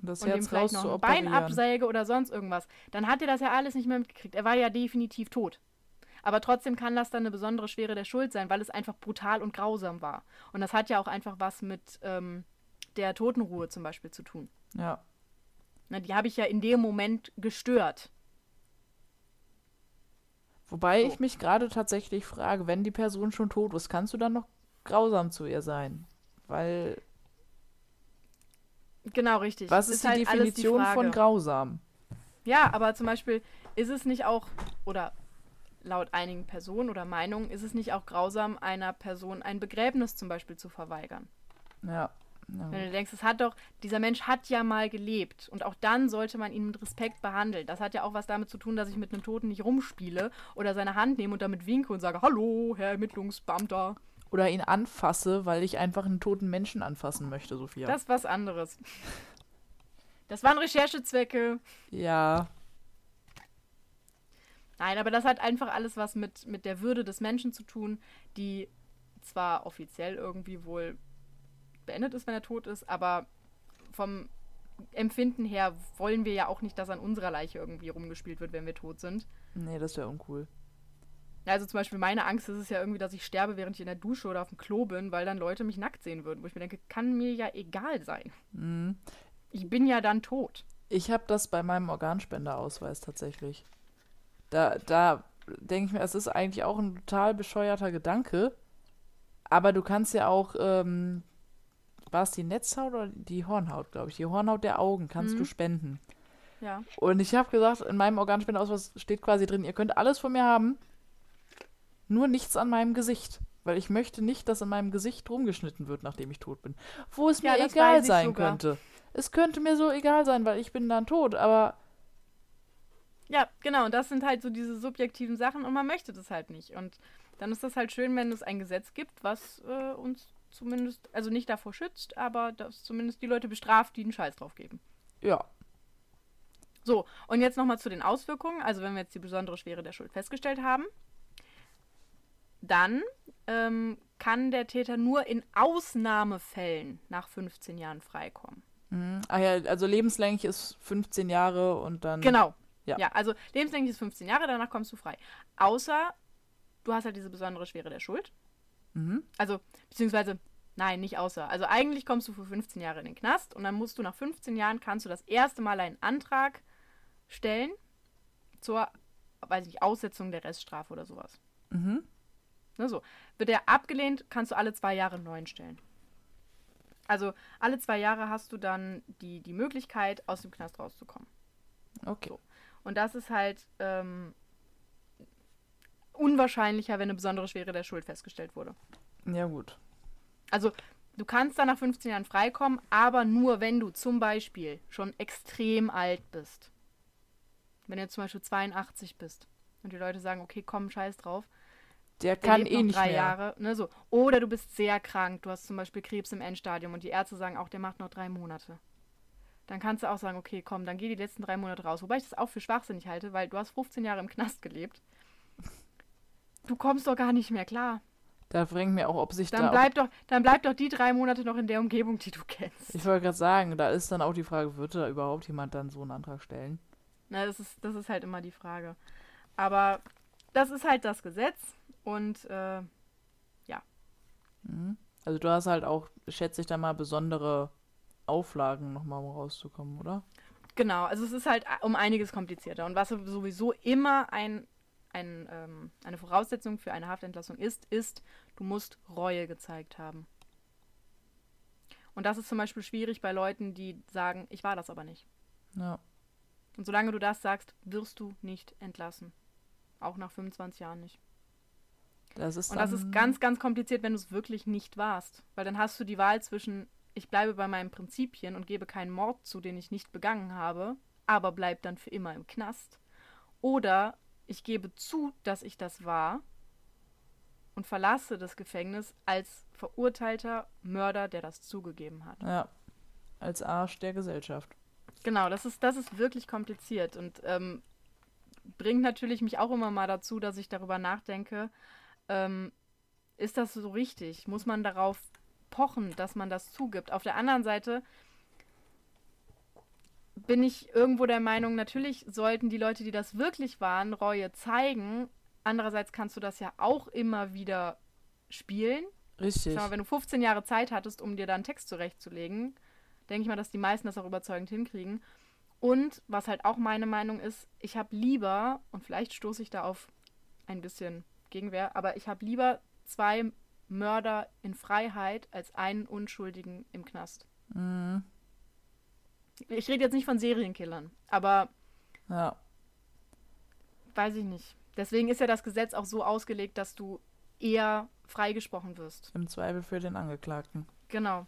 Und das und Herz vielleicht noch ein. Bein absäge oder sonst irgendwas, dann hat er das ja alles nicht mehr mitgekriegt. Er war ja definitiv tot. Aber trotzdem kann das dann eine besondere Schwere der Schuld sein, weil es einfach brutal und grausam war. Und das hat ja auch einfach was mit ähm, der Totenruhe zum Beispiel zu tun. Ja. Na, die habe ich ja in dem Moment gestört. Wobei So. ich mich gerade tatsächlich frage, wenn die Person schon tot ist, kannst du dann noch grausam zu ihr sein? Weil, Genau, richtig. was ist, die halt Definition von Frage. grausam? Ja, aber zum Beispiel ist es nicht auch, oder laut einigen Personen oder Meinungen ist es nicht auch grausam, einer Person ein Begräbnis zum Beispiel zu verweigern. Ja. ja. Wenn du denkst, es hat doch, dieser Mensch hat ja mal gelebt und auch dann sollte man ihn mit Respekt behandeln. Das hat ja auch was damit zu tun, dass ich mit einem Toten nicht rumspiele oder seine Hand nehme und damit winke und sage, hallo, Herr Ermittlungsbeamter. Oder ihn anfasse, weil ich einfach einen toten Menschen anfassen möchte, Sophia. Das ist was anderes. Das waren Recherchezwecke. Ja. Nein, aber das hat einfach alles was mit, mit der Würde des Menschen zu tun, die zwar offiziell irgendwie wohl beendet ist, wenn er tot ist, aber vom Empfinden her wollen wir ja auch nicht, dass an unserer Leiche irgendwie rumgespielt wird, wenn wir tot sind. Nee, das wäre uncool. Also zum Beispiel meine Angst ist es ja irgendwie, dass ich sterbe, während ich in der Dusche oder auf dem Klo bin, weil dann Leute mich nackt sehen würden. Wo ich mir denke, kann mir ja egal sein. Mhm. Ich bin ja dann tot. Ich habe das bei meinem Organspenderausweis tatsächlich. Da, da denke ich mir, es ist eigentlich auch ein total bescheuerter Gedanke. Aber du kannst ja auch, ähm, war es die Netzhaut oder die Hornhaut, glaube ich? Die Hornhaut der Augen kannst Mhm. du spenden. Ja. Und ich habe gesagt, in meinem Organspenderausweis steht quasi drin, ihr könnt alles von mir haben, nur nichts an meinem Gesicht. Weil ich möchte nicht, dass in meinem Gesicht rumgeschnitten wird, nachdem ich tot bin. Wo es Ja, mir egal sein sogar. könnte. Es könnte mir so egal sein, weil ich bin dann tot, aber Ja, genau. Und das sind halt so diese subjektiven Sachen und man möchte das halt nicht. Und dann ist das halt schön, wenn es ein Gesetz gibt, was äh, uns zumindest, also nicht davor schützt, aber das zumindest die Leute bestraft, die einen Scheiß drauf geben. ja. So, und jetzt nochmal zu den Auswirkungen. Also wenn wir jetzt die besondere Schwere der Schuld festgestellt haben, dann ähm, kann der Täter nur in Ausnahmefällen nach 15 Jahren freikommen. Mhm. Ach ja, also lebenslänglich ist 15 Jahre und dann. Genau. Ja. Ja, also lebenslänglich ist 15 Jahre, danach kommst du frei. Außer du hast halt diese besondere Schwere der Schuld. Mhm. Also, beziehungsweise, nein, nicht außer. Also eigentlich kommst du für 15 Jahre in den Knast und dann musst du nach 15 Jahren, kannst du das erste Mal einen Antrag stellen zur, weiß ich nicht, Aussetzung der Reststrafe oder sowas. Mhm. Ne, so. Wird der abgelehnt, kannst du alle zwei Jahre einen neuen stellen. Also alle zwei Jahre hast du dann die, die Möglichkeit, aus dem Knast rauszukommen. Okay. So. Und das ist halt ähm, unwahrscheinlicher, wenn eine besondere Schwere der Schuld festgestellt wurde. Ja, gut. Also du kannst dann nach 15 Jahren freikommen, aber nur wenn du zum Beispiel schon extrem alt bist. Wenn du jetzt zum Beispiel 82 bist und die Leute sagen, okay, komm, scheiß drauf, Der der kann eh noch nicht drei mehr. Jahre. Ne, so. Oder du bist sehr krank, du hast zum Beispiel Krebs im Endstadium und die Ärzte sagen auch, der macht noch drei Monate. Dann kannst du auch sagen, okay, komm, dann geh die letzten drei Monate raus. Wobei ich das auch für schwachsinnig halte, weil du hast 15 Jahre im Knast gelebt. Du kommst doch gar nicht mehr klar. Da bringt mir auch, ob sich Dann da. bleib, doch, dann bleib doch die drei Monate noch in der Umgebung, die du kennst. ich wollte gerade sagen, da ist dann auch die Frage, wird da überhaupt jemand dann so einen Antrag stellen? Na, das ist, das ist halt immer die Frage. Aber das ist halt das Gesetz und äh, Mhm. Also du hast halt auch, schätze ich da mal, besondere Auflagen nochmal, um rauszukommen, oder? genau, also es ist halt um einiges komplizierter. Und was sowieso immer ein, ein, ähm, eine Voraussetzung für eine Haftentlassung ist, ist, du musst Reue gezeigt haben. Und das ist zum Beispiel schwierig bei Leuten, die sagen, ich war das aber nicht. Ja. Und solange du das sagst, wirst du nicht entlassen. Auch nach 25 Jahren nicht. Das ist Und das ist ganz, ganz kompliziert, wenn du es wirklich nicht warst. Weil dann hast du die Wahl zwischen, ich bleibe bei meinen Prinzipien und gebe keinen Mord zu, den ich nicht begangen habe, aber bleib dann für immer im Knast. Oder ich gebe zu, dass ich das war und verlasse das Gefängnis als verurteilter Mörder, der das zugegeben hat. Ja. Als Arsch der Gesellschaft. Genau, das ist, das ist wirklich kompliziert und ähm, bringt natürlich mich auch immer mal dazu, dass ich darüber nachdenke, ähm, ist das so richtig? Muss man darauf pochen, dass man das zugibt? Auf der anderen Seite bin ich irgendwo der Meinung, natürlich sollten die Leute, die das wirklich waren, Reue zeigen. Andererseits kannst du das ja auch immer wieder spielen. Richtig. Mal, wenn du 15 Jahre Zeit hattest, um dir da einen Text zurechtzulegen, denke ich mal, dass die meisten das auch überzeugend hinkriegen. Und was halt auch meine Meinung ist, ich habe lieber, und vielleicht stoße ich da auf ein bisschen Gegenwehr, aber ich habe lieber zwei Mörder in Freiheit als einen Unschuldigen im Knast. Mhm. Ich rede jetzt nicht von Serienkillern, aber Ja. weiß ich nicht. Deswegen ist ja das Gesetz auch so ausgelegt, dass du eher freigesprochen wirst. Im Zweifel für den Angeklagten. Genau.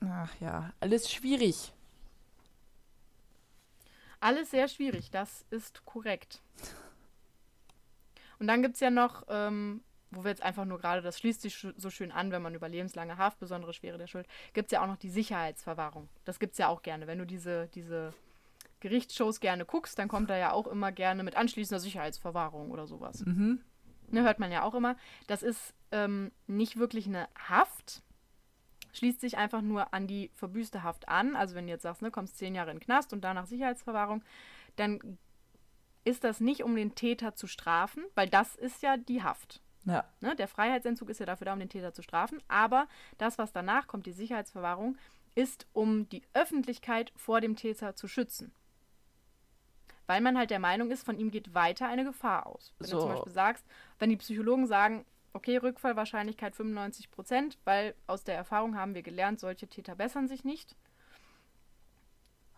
Ach ja, alles schwierig. Alles sehr schwierig, das ist korrekt. Und dann gibt es ja noch, ähm, wo wir jetzt einfach nur gerade, das schließt sich so schön an, wenn man über lebenslange Haft, besondere Schwere der Schuld, gibt es ja auch noch die Sicherheitsverwahrung. Das gibt es ja auch gerne. Wenn du diese, diese Gerichtsshows gerne guckst, dann kommt da ja auch immer gerne mit anschließender Sicherheitsverwahrung oder sowas. Mhm. Ne, hört man ja auch immer. Das ist ähm, nicht wirklich eine Haft, schließt sich einfach nur an die verbüßte Haft an. Also wenn du jetzt sagst, ne, kommst zehn Jahre in den Knast und danach Sicherheitsverwahrung, dann ist das nicht, um den Täter zu strafen, weil das ist ja die Haft. Ja. Ne, der Freiheitsentzug ist ja dafür da, um den Täter zu strafen. Aber das, was danach kommt, die Sicherheitsverwahrung, ist, um die Öffentlichkeit vor dem Täter zu schützen. Weil man halt der Meinung ist, von ihm geht weiter eine Gefahr aus. Wenn So. du zum Beispiel sagst, wenn die Psychologen sagen, okay, Rückfallwahrscheinlichkeit 95 Prozent, weil aus der Erfahrung haben wir gelernt, solche Täter bessern sich nicht.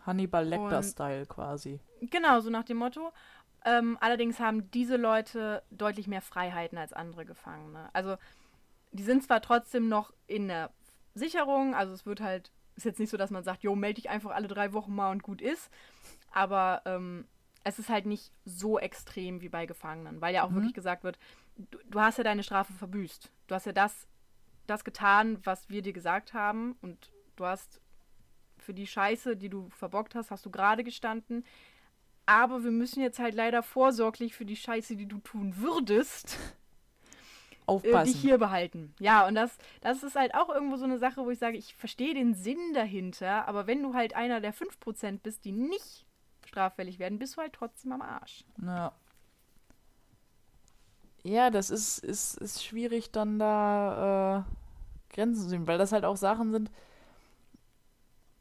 Hannibal Lecter Und- Style quasi. Genau, so nach dem Motto. Ähm, allerdings haben diese Leute deutlich mehr Freiheiten als andere Gefangene. Also die sind zwar trotzdem noch in der Sicherung, also es wird halt, ist jetzt nicht so, dass man sagt, jo, melde dich einfach alle drei Wochen mal und gut ist, aber ähm, es ist halt nicht so extrem wie bei Gefangenen, weil ja auch Mhm. wirklich gesagt wird, du, du hast ja deine Strafe verbüßt. Du hast ja das, das getan, was wir dir gesagt haben und du hast für die Scheiße, die du verbockt hast, hast du gerade gestanden. Aber wir müssen jetzt halt leider vorsorglich für die Scheiße, die du tun würdest, äh, Aufpassen. dich hier behalten. Ja, und das, das ist halt auch irgendwo so eine Sache, wo ich sage, ich verstehe den Sinn dahinter, aber wenn du halt einer der 5% bist, die nicht straffällig werden, bist du halt trotzdem am Arsch. Ja. Ja, das ist, ist, ist schwierig, dann da äh, Grenzen zu sehen, weil das halt auch Sachen sind,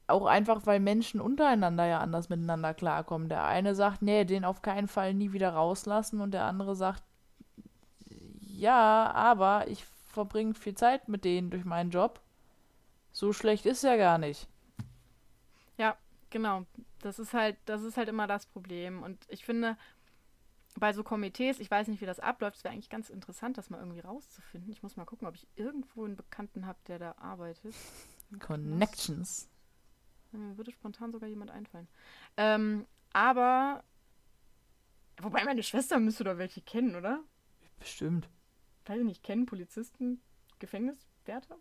auch einfach, weil Menschen untereinander ja anders miteinander klarkommen. Der eine sagt, nee, den auf keinen Fall nie wieder rauslassen und der andere sagt, ja, aber ich verbringe viel Zeit mit denen durch meinen Job. So schlecht ist ja gar nicht. Ja, genau. Das ist halt, das ist halt immer das Problem. Und ich finde, bei so Komitees, ich weiß nicht, wie das abläuft, es wäre eigentlich ganz interessant, das mal irgendwie rauszufinden. Ich muss mal gucken, ob ich irgendwo einen Bekannten habe, der da arbeitet. Connections. Mir würde spontan sogar jemand einfallen. Ähm, aber, wobei meine Schwester müsste doch welche kennen, oder? Bestimmt. Weiß ich nicht, kennen Polizisten Gefängniswärter?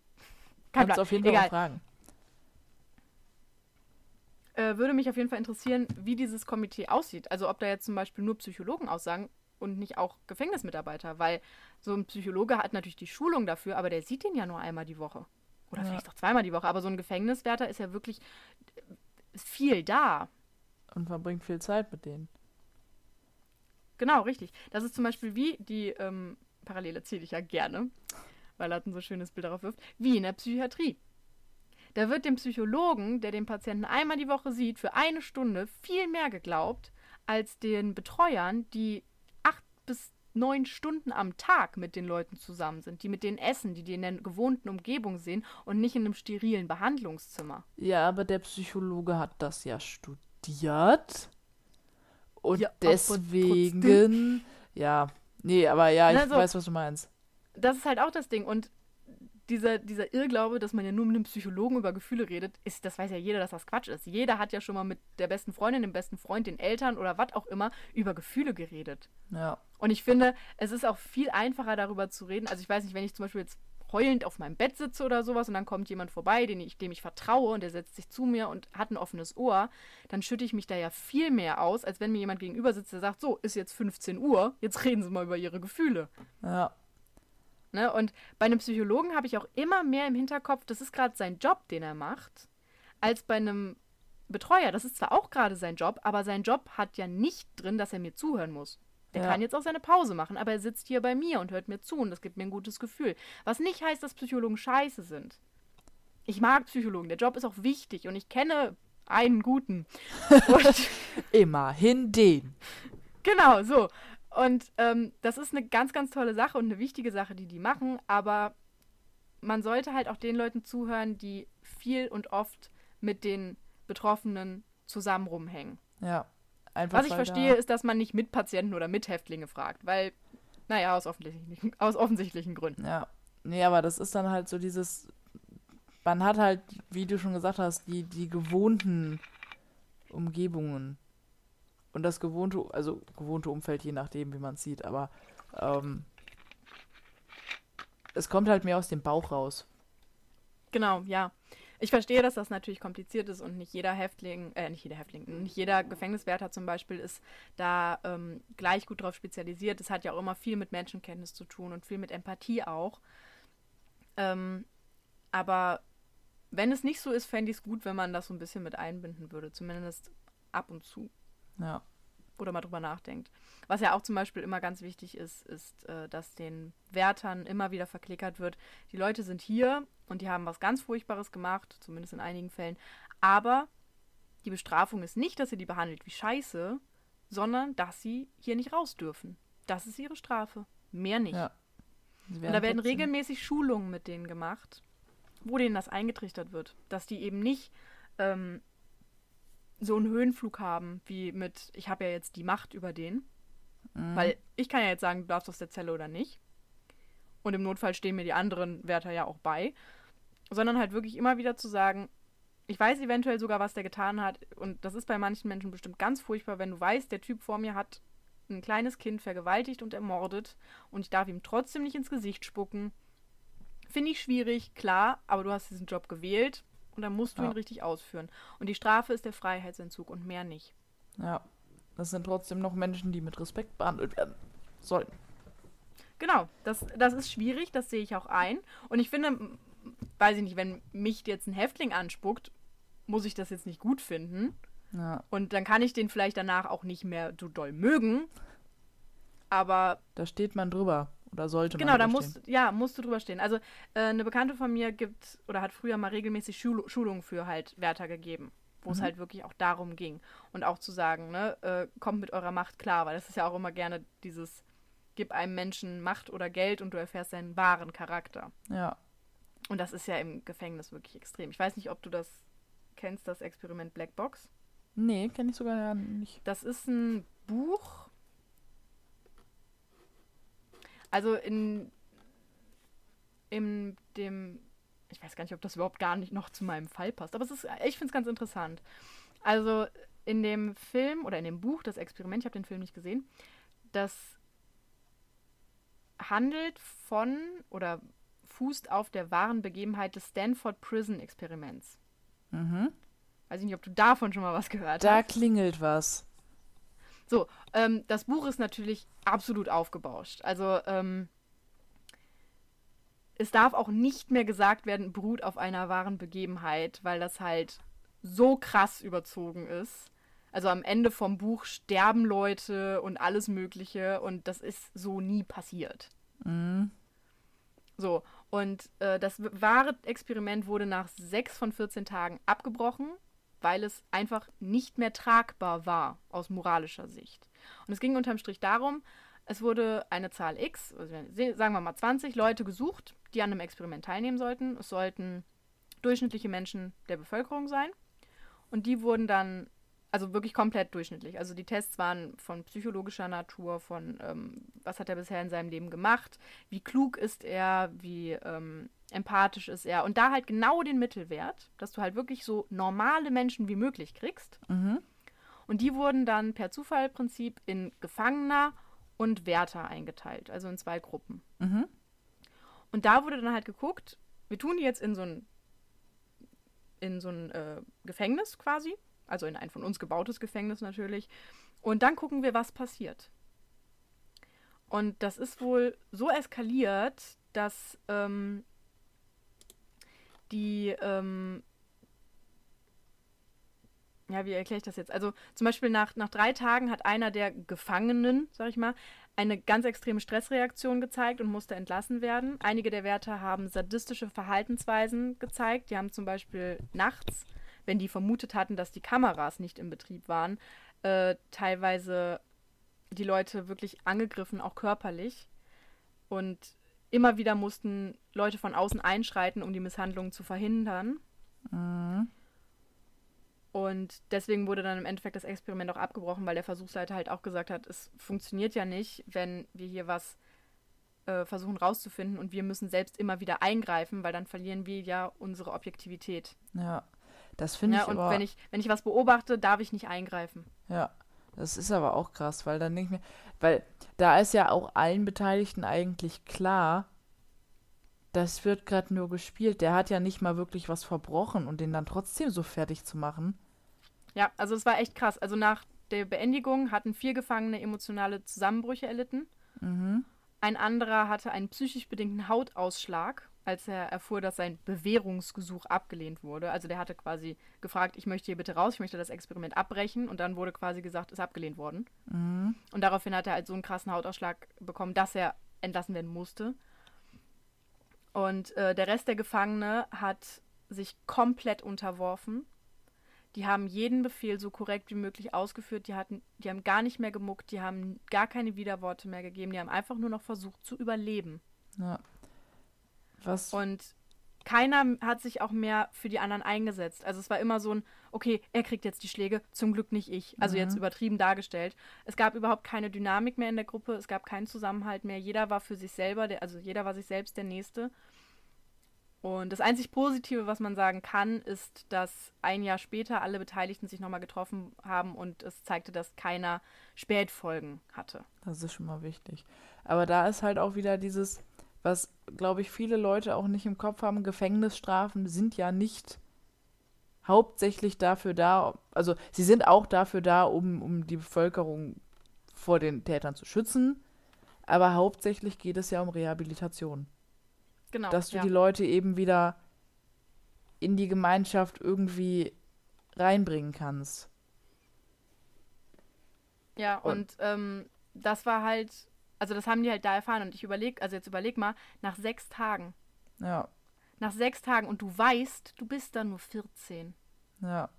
Kannst Plan. auf jeden Fall Egal. fragen. Äh, würde mich auf jeden Fall interessieren, wie dieses Komitee aussieht. Also ob da jetzt zum Beispiel nur Psychologen aussagen und nicht auch Gefängnismitarbeiter, weil so ein Psychologe hat natürlich die Schulung dafür, aber der sieht den ja nur einmal die Woche. Oder Ja. vielleicht auch zweimal die Woche. Aber so ein Gefängniswärter ist ja wirklich äh, viel da. Und verbringt viel Zeit mit denen. Genau, richtig. Das ist zum Beispiel wie die ähm, Parallele zähle ich ja gerne, weil er ein so schönes Bild darauf wirft, wie in der Psychiatrie. Da wird dem Psychologen, der den Patienten einmal die Woche sieht, für eine Stunde viel mehr geglaubt als den Betreuern, die acht bis neun Stunden am Tag mit den Leuten zusammen sind, die mit denen essen, die die in der gewohnten Umgebung sehen und nicht in einem sterilen Behandlungszimmer. Ja, aber der Psychologe hat das ja studiert. Und Ja, deswegen. Ja, nee, aber ja, ich Na, so- weiß, was du meinst. das ist halt auch das Ding. Und dieser, dieser Irrglaube, dass man ja nur mit einem Psychologen über Gefühle redet, ist, das weiß ja jeder, dass das Quatsch ist. Jeder hat ja schon mal mit der besten Freundin, dem besten Freund, den Eltern oder was auch immer über Gefühle geredet. Ja. Und ich finde, es ist auch viel einfacher darüber zu reden. Also ich weiß nicht, wenn ich zum Beispiel jetzt heulend auf meinem Bett sitze oder sowas und dann kommt jemand vorbei, den ich, dem ich vertraue und der setzt sich zu mir und hat ein offenes Ohr, dann schütte ich mich da ja viel mehr aus, als wenn mir jemand gegenüber sitzt, der sagt, so, ist jetzt 15 Uhr, jetzt reden Sie mal über Ihre Gefühle. Ja. Ne? Und bei einem Psychologen habe ich auch immer mehr im Hinterkopf, das ist gerade sein Job, den er macht, als bei einem Betreuer. Das ist zwar auch gerade sein Job, aber sein Job hat ja nicht drin, dass er mir zuhören muss. Der Ja. kann jetzt auch seine Pause machen, aber er sitzt hier bei mir und hört mir zu und das gibt mir ein gutes Gefühl. Was nicht heißt, dass Psychologen scheiße sind. Ich mag Psychologen, der Job ist auch wichtig und ich kenne einen guten. Immerhin den. Genau, so. Und ähm, das ist eine ganz, ganz tolle Sache und eine wichtige Sache, die die machen. Aber man sollte halt auch den Leuten zuhören, die viel und oft mit den Betroffenen zusammen rumhängen. Ja. Einfach Was ich verstehe, ist, dass man nicht Mitpatienten oder Mithäftlinge fragt, weil, naja, aus offensichtlichen, aus offensichtlichen Gründen. Ja. Nee, aber das ist dann halt so dieses, man hat halt, wie du schon gesagt hast, die, die gewohnten Umgebungen. Und das gewohnte, also gewohnte Umfeld, je nachdem, wie man es sieht, aber ähm, es kommt halt mehr aus dem Bauch raus. Genau, ja. Ich verstehe, dass das natürlich kompliziert ist und nicht jeder Häftling, äh, nicht jeder Häftling, nicht jeder Gefängniswärter zum Beispiel ist da ähm, gleich gut drauf spezialisiert. Es hat ja auch immer viel mit Menschenkenntnis zu tun und viel mit Empathie auch. Ähm, aber wenn es nicht so ist, fände ich es gut, wenn man das so ein bisschen mit einbinden würde. Zumindest ab und zu. Ja. Oder mal drüber nachdenkt. Was ja auch zum Beispiel immer ganz wichtig ist, ist, äh, dass den Wärtern immer wieder verklickert wird, die Leute sind hier und die haben was ganz Furchtbares gemacht, zumindest in einigen Fällen. Aber die Bestrafung ist nicht, dass ihr die behandelt wie Scheiße, sondern dass sie hier nicht raus dürfen. Das ist ihre Strafe. Mehr nicht. Ja. Und da werden regelmäßig Schulungen mit denen gemacht, wo denen das eingetrichtert wird, dass die eben nicht ähm, so einen Höhenflug haben, wie mit, ich habe ja jetzt die Macht über den. Mhm. Weil ich kann ja jetzt sagen, du darfst aus der Zelle oder nicht. Und im Notfall stehen mir die anderen Wärter ja auch bei. Sondern halt wirklich immer wieder zu sagen, ich weiß eventuell sogar, was der getan hat. Und das ist bei manchen Menschen bestimmt ganz furchtbar, wenn du weißt, der Typ vor mir hat ein kleines Kind vergewaltigt und ermordet und ich darf ihm trotzdem nicht ins Gesicht spucken. Finde ich schwierig, klar, aber du hast diesen Job gewählt und dann musst du ja. ihn richtig ausführen. Und die Strafe ist der Freiheitsentzug und mehr nicht. Ja, das sind trotzdem noch Menschen, die mit Respekt behandelt werden sollten. Genau, das, das ist schwierig, das sehe ich auch ein. Und ich finde, weiß ich nicht, wenn mich jetzt ein Häftling anspuckt, muss ich das jetzt nicht gut finden. Ja. Und dann kann ich den vielleicht danach auch nicht mehr so doll mögen. Aber. Da steht man drüber. Oder sollte genau, man Genau, da musst, ja, musst du drüber stehen. Also äh, eine Bekannte von mir gibt oder hat früher mal regelmäßig Schul Schulungen für halt Wärter gegeben, wo mhm. es halt wirklich auch darum ging. Und auch zu sagen, ne, äh, kommt mit eurer Macht klar, weil das ist ja auch immer gerne dieses, gib einem Menschen Macht oder Geld und du erfährst seinen wahren Charakter. Ja. Und das ist ja im Gefängnis wirklich extrem. Ich weiß nicht, ob du das kennst, das Experiment Black Box. Nee, kenne ich sogar nicht. Das ist ein Buch. Also in, in dem, ich weiß gar nicht, ob das überhaupt gar nicht noch zu meinem Fall passt, aber es ist, ich finde es ganz interessant. Also in dem Film oder in dem Buch, das Experiment, ich habe den Film nicht gesehen, das handelt von oder fußt auf der wahren Begebenheit des Stanford Prison Experiments. Mhm. Weiß ich nicht, ob du davon schon mal was gehört da hast. Da klingelt was. So, ähm, das Buch ist natürlich absolut aufgebauscht. Also, ähm, es darf auch nicht mehr gesagt werden, beruht auf einer wahren Begebenheit, weil das halt so krass überzogen ist. Also am Ende vom Buch sterben Leute und alles Mögliche und das ist so nie passiert. Mhm. So, und äh, das wahre Experiment wurde nach sechs von 14 Tagen abgebrochen weil es einfach nicht mehr tragbar war aus moralischer Sicht. Und es ging unterm Strich darum, es wurde eine Zahl X, also sagen wir mal 20 Leute gesucht, die an einem Experiment teilnehmen sollten. Es sollten durchschnittliche Menschen der Bevölkerung sein. Und die wurden dann, also wirklich komplett durchschnittlich. Also die Tests waren von psychologischer Natur, von ähm, was hat er bisher in seinem Leben gemacht, wie klug ist er, wie ähm, empathisch ist er. Und da halt genau den Mittelwert, dass du halt wirklich so normale Menschen wie möglich kriegst. Mhm. Und die wurden dann per Zufallprinzip in Gefangener und Wärter eingeteilt, also in zwei Gruppen. Mhm. Und da wurde dann halt geguckt, wir tun die jetzt in so ein, in so ein äh, Gefängnis quasi, also in ein von uns gebautes Gefängnis natürlich. Und dann gucken wir, was passiert. Und das ist wohl so eskaliert, dass ähm, die, ähm, ja, wie erkläre ich das jetzt? Also zum Beispiel nach, nach drei Tagen hat einer der Gefangenen, sag ich mal, eine ganz extreme Stressreaktion gezeigt und musste entlassen werden. Einige der Wärter haben sadistische Verhaltensweisen gezeigt. Die haben zum Beispiel nachts, wenn die vermutet hatten, dass die Kameras nicht in Betrieb waren, äh, teilweise die Leute wirklich angegriffen, auch körperlich. Und immer wieder mussten Leute von außen einschreiten, um die Misshandlungen zu verhindern. Mhm. Und deswegen wurde dann im Endeffekt das Experiment auch abgebrochen, weil der Versuchsleiter halt auch gesagt hat, es funktioniert ja nicht, wenn wir hier was äh, versuchen rauszufinden und wir müssen selbst immer wieder eingreifen, weil dann verlieren wir ja unsere Objektivität. Ja, das finde Ja, ich und aber. wenn ich, wenn ich was beobachte, darf ich nicht eingreifen. Ja, das ist aber auch krass, weil dann denke ich mir, weil da ist ja auch allen Beteiligten eigentlich klar, das wird gerade nur gespielt. Der hat ja nicht mal wirklich was verbrochen und den dann trotzdem so fertig zu machen. Ja, also es war echt krass. Also nach der Beendigung hatten vier Gefangene emotionale Zusammenbrüche erlitten. Mhm. Ein anderer hatte einen psychisch bedingten Hautausschlag, als er erfuhr, dass sein Bewährungsgesuch abgelehnt wurde. Also der hatte quasi gefragt, ich möchte hier bitte raus, ich möchte das Experiment abbrechen. Und dann wurde quasi gesagt, ist abgelehnt worden. Mhm. Und daraufhin hat er halt so einen krassen Hautausschlag bekommen, dass er entlassen werden musste. Und äh, der Rest der Gefangene hat sich komplett unterworfen. Die haben jeden Befehl so korrekt wie möglich ausgeführt. Die, hatten, die haben gar nicht mehr gemuckt, die haben gar keine Widerworte mehr gegeben. Die haben einfach nur noch versucht zu überleben. Ja. Was? Und keiner hat sich auch mehr für die anderen eingesetzt. Also es war immer so ein, okay, er kriegt jetzt die Schläge, zum Glück nicht ich. Also jetzt übertrieben dargestellt. Es gab überhaupt keine Dynamik mehr in der Gruppe, es gab keinen Zusammenhalt mehr. Jeder war für sich selber, der, also jeder war sich selbst der Nächste. Und das einzig Positive, was man sagen kann, ist, dass ein Jahr später alle Beteiligten sich nochmal getroffen haben und es zeigte, dass keiner Spätfolgen hatte. Das ist schon mal wichtig. Aber da ist halt auch wieder dieses, was, glaube ich, viele Leute auch nicht im Kopf haben, Gefängnisstrafen sind ja nicht hauptsächlich dafür da, also sie sind auch dafür da, um, um die Bevölkerung vor den Tätern zu schützen, aber hauptsächlich geht es ja um Rehabilitation. Genau. dass du ja. die Leute eben wieder in die Gemeinschaft irgendwie reinbringen kannst. Ja, Und- und ähm, das war halt, also das haben die halt da erfahren und ich überleg, also jetzt überleg mal, nach sechs Tagen, Ja, nach sechs Tagen und du weißt, du bist dann nur 14. ja,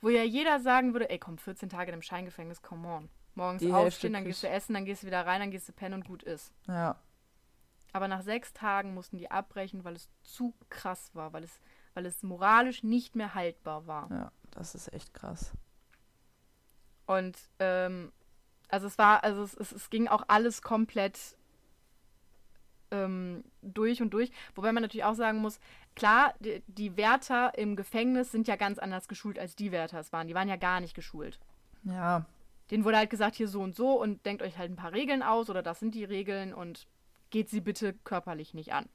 Wo ja jeder sagen würde, ey komm, 14 Tage im Scheingefängnis, come on. Morgens Die aufstehen, dann gehst du essen, dann gehst du wieder rein, dann gehst du pennen und gut ist. ja. Aber nach sechs Tagen mussten die abbrechen, weil es zu krass war, weil es, weil es moralisch nicht mehr haltbar war. Ja, das ist echt krass. Und ähm, also es war, also es, es, es ging auch alles komplett ähm, durch und durch. Wobei man natürlich auch sagen muss, klar, die, die Wärter im Gefängnis sind ja ganz anders geschult, als die Wärter es waren. Die waren ja gar nicht geschult. Ja, Denen wurde halt gesagt, hier so und so und denkt euch halt ein paar Regeln aus oder das sind die Regeln und geht sie bitte körperlich nicht an.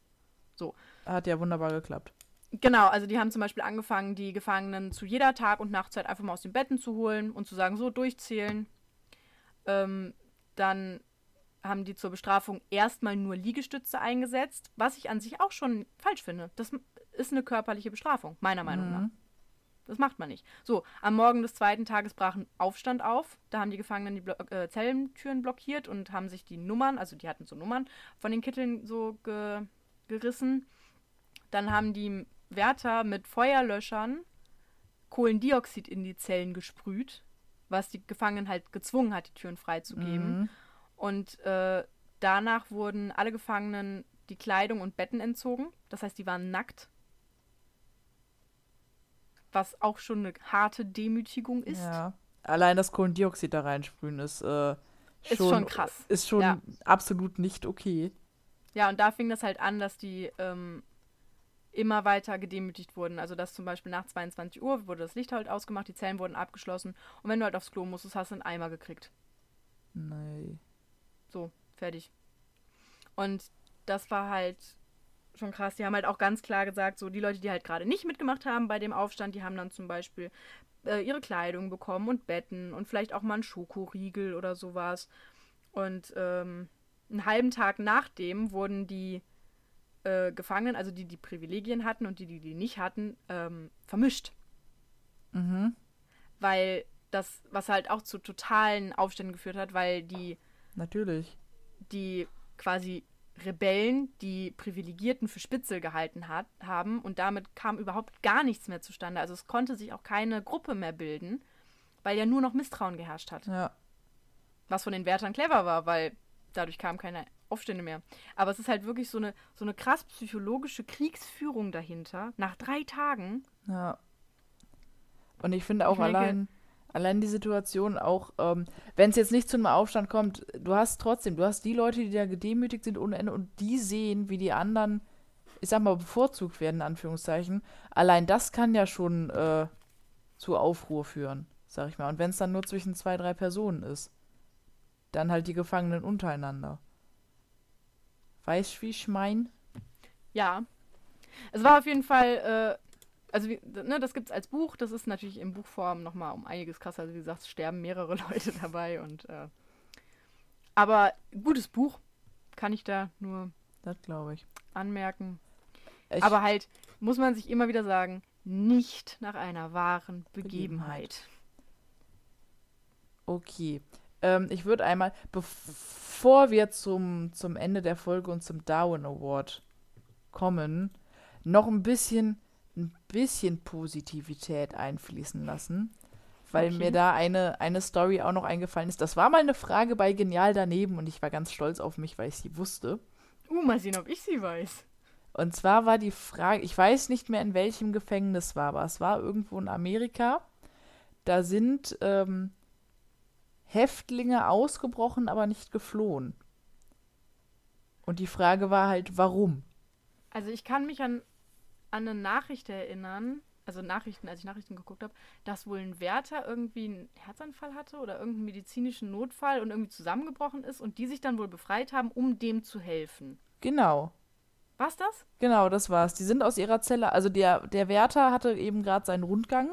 hat ja wunderbar geklappt. Genau, also die haben zum Beispiel angefangen, die Gefangenen zu jeder Tag- und Nachtzeit einfach mal aus den Betten zu holen und zu sagen, so durchzählen. Ähm, dann haben die zur Bestrafung erstmal nur Liegestütze eingesetzt, was ich an sich auch schon falsch finde. Das ist eine körperliche Bestrafung, meiner Meinung nach. Mhm. Das macht man nicht. So, am Morgen des zweiten Tages brach ein Aufstand auf. Da haben die Gefangenen die Blo äh, Zellentüren blockiert und haben sich die Nummern, also die hatten so Nummern, von den Kitteln so ge gerissen. Dann haben die Wärter mit Feuerlöschern Kohlendioxid in die Zellen gesprüht, was die Gefangenen halt gezwungen hat, die Türen freizugeben. Mhm. Und äh, danach wurden alle Gefangenen die Kleidung und Betten entzogen. Das heißt, die waren nackt. Was auch schon eine harte Demütigung ist. Ja. Allein das Kohlendioxid da reinsprühen ist, äh, Ist schon krass. Ist schon Ja. absolut nicht okay. Ja, und da fing das halt an, dass die ähm, immer weiter gedemütigt wurden. Also dass zum Beispiel nach 22 Uhr wurde das Licht halt ausgemacht, die Zellen wurden abgeschlossen und wenn du halt aufs Klo musstest, hast du einen Eimer gekriegt. Nee. So, fertig. Und das war halt schon krass. Die haben halt auch ganz klar gesagt, so die Leute, die halt gerade nicht mitgemacht haben bei dem Aufstand, die haben dann zum Beispiel äh, ihre Kleidung bekommen und Betten und vielleicht auch mal einen Schokoriegel oder sowas. Und ähm, einen halben Tag nachdem wurden die äh, Gefangenen, also die, die Privilegien hatten und die, die die nicht hatten, ähm, vermischt. Mhm. Weil das, was halt auch zu totalen Aufständen geführt hat, weil die Natürlich. die quasi Rebellen, die Privilegierten für Spitzel gehalten hat, haben und damit kam überhaupt gar nichts mehr zustande. Also es konnte sich auch keine Gruppe mehr bilden, weil ja nur noch Misstrauen geherrscht hat. Ja. Was von den Wärtern clever war, weil dadurch kamen keine Aufstände mehr. Aber es ist halt wirklich so eine, so eine krass psychologische Kriegsführung dahinter, nach drei Tagen. Ja. Und ich finde auch Ich denke- allein, allein die Situation, auch ähm, wenn es jetzt nicht zu einem Aufstand kommt, du hast trotzdem, du hast die Leute, die da gedemütigt sind ohne Ende und die sehen, wie die anderen, ich sag mal, bevorzugt werden, in Anführungszeichen. Allein das kann ja schon äh, zu Aufruhr führen, sag ich mal. Und wenn es dann nur zwischen zwei, drei Personen ist, dann halt die Gefangenen untereinander. Weißt wie ich mein? Ja. Es war auf jeden Fall, äh, also wie, ne, das gibt's als Buch, das ist natürlich in Buchform nochmal um einiges krasser. Also wie gesagt, es sterben mehrere Leute dabei und äh, aber gutes Buch, kann ich da nur Das glaube ich. anmerken. ich. aber halt, muss man sich immer wieder sagen, nicht nach einer wahren Begebenheit. Okay. Ähm, ich würde einmal, bevor wir zum, zum Ende der Folge und zum Darwin Award kommen, noch ein bisschen, ein bisschen Positivität einfließen lassen. Weil Okay. mir da eine, eine Story auch noch eingefallen ist. Das war mal eine Frage bei Genial daneben und ich war ganz stolz auf mich, weil ich sie wusste. Uh, mal sehen, ob ich sie weiß. Und zwar war die Frage, ich weiß nicht mehr in welchem Gefängnis war, aber es war irgendwo in Amerika. Da sind ähm, Häftlinge ausgebrochen, aber nicht geflohen. Und die Frage war halt, warum? Also ich kann mich an, an eine Nachricht erinnern, also Nachrichten, als ich Nachrichten geguckt habe, dass wohl ein Wärter irgendwie einen Herzanfall hatte oder irgendeinen medizinischen Notfall und irgendwie zusammengebrochen ist und die sich dann wohl befreit haben, um dem zu helfen. Genau, War's das? genau, das war's. Die sind aus ihrer Zelle, also der, der Wärter hatte eben gerade seinen Rundgang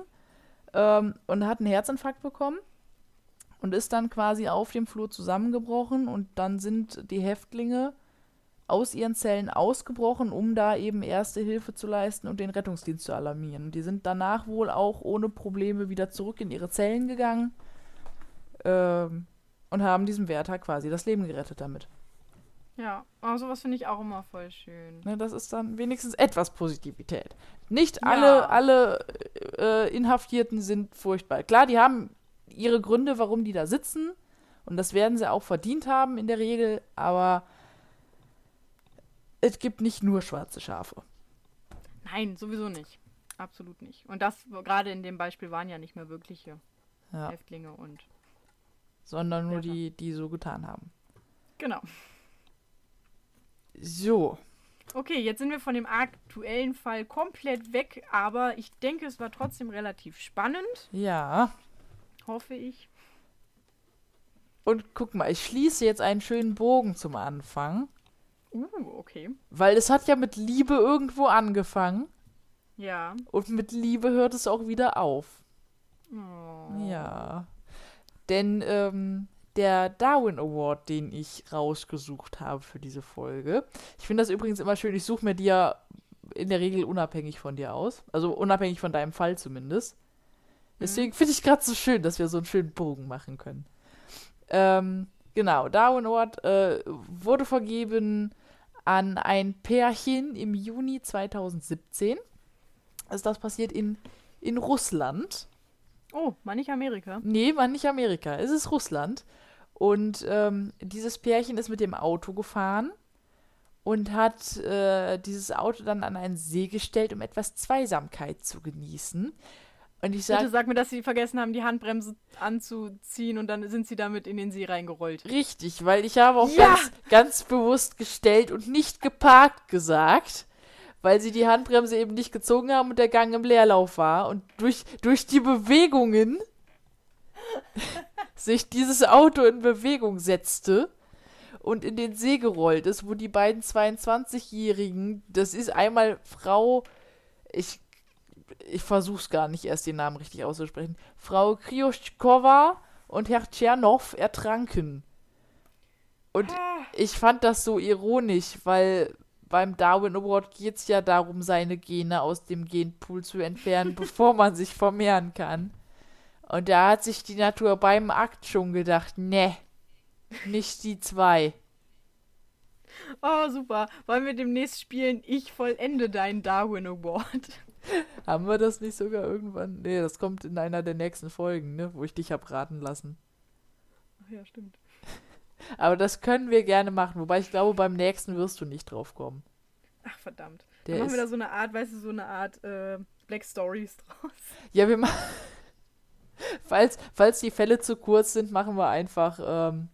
ähm, und hat einen Herzinfarkt bekommen und ist dann quasi auf dem Flur zusammengebrochen und dann sind die Häftlinge aus ihren Zellen ausgebrochen, um da eben erste Hilfe zu leisten und den Rettungsdienst zu alarmieren. Die sind danach wohl auch ohne Probleme wieder zurück in ihre Zellen gegangen ähm, und haben diesem Wärter quasi das Leben gerettet damit. Ja, aber sowas finde ich auch immer voll schön. Ne, das ist dann wenigstens etwas Positivität. Nicht Ja. alle, alle äh, Inhaftierten sind furchtbar. Klar, die haben ihre Gründe, warum die da sitzen. Und das werden sie auch verdient haben in der Regel. Aber es gibt nicht nur schwarze Schafe. Nein, sowieso nicht. Absolut nicht. Und das gerade in dem Beispiel waren ja nicht mehr wirkliche Ja, Häftlinge und sondern nur die, die so getan haben. genau. So. Okay, jetzt sind wir von dem aktuellen Fall komplett weg, aber ich denke, es war trotzdem relativ spannend, Ja. Hoffe ich. Und guck mal, ich schließe jetzt einen schönen Bogen zum Anfang. Uh, okay. Weil es hat ja mit Liebe irgendwo angefangen. Ja. Und mit Liebe hört es auch wieder auf. Oh. Ja. Denn ähm, der Darwin Award, den ich rausgesucht habe für diese Folge, ich finde das übrigens immer schön, ich suche mir die ja in der Regel unabhängig von dir aus. Also unabhängig von deinem Fall zumindest. Deswegen finde ich gerade so schön, dass wir so einen schönen Bogen machen können. Ähm, genau, Darwin Award äh, wurde vergeben an ein Pärchen im Juni 2017. Also das passiert in, in Russland. Oh, mal nicht Amerika. Nee, war nicht Amerika. Es ist Russland. Und ähm, dieses Pärchen ist mit dem Auto gefahren und hat äh, dieses Auto dann an einen See gestellt, um etwas Zweisamkeit zu genießen. Und ich Bitte sage, sag mir, dass sie vergessen haben, die Handbremse anzuziehen und dann sind sie damit in den See reingerollt. richtig, weil ich habe auch Ja! ganz, ganz bewusst gestellt und nicht geparkt gesagt, weil sie die Handbremse eben nicht gezogen haben und der Gang im Leerlauf war. Und durch, durch die Bewegungen sich dieses Auto in Bewegung setzte und in den See gerollt ist, wo die beiden 22-Jährigen, das ist einmal Frau, ich, ich versuch's gar nicht erst den Namen richtig auszusprechen, Frau Krioschkova und Herr Tschernow ertranken. Und ich fand das so ironisch, weil beim Darwin Award geht es ja darum, seine Gene aus dem Genpool zu entfernen, bevor man sich vermehren kann. Und da hat sich die Natur beim Akt schon gedacht, ne, nicht die zwei. Oh, super. Wollen wir demnächst spielen, ich vollende deinen Darwin Award? Haben wir das nicht sogar irgendwann? Nee, das kommt in einer der nächsten Folgen, ne, wo ich dich hab raten lassen. Ach ja, stimmt. Aber das können wir gerne machen, wobei ich glaube, beim nächsten wirst du nicht drauf kommen. Ach, verdammt. Der Dann machen wir da so eine Art, weißt du, so eine Art äh, Black Stories draus. Ja, wir, ma falls, falls die Fälle zu kurz sind, machen wir einfach. Ähm,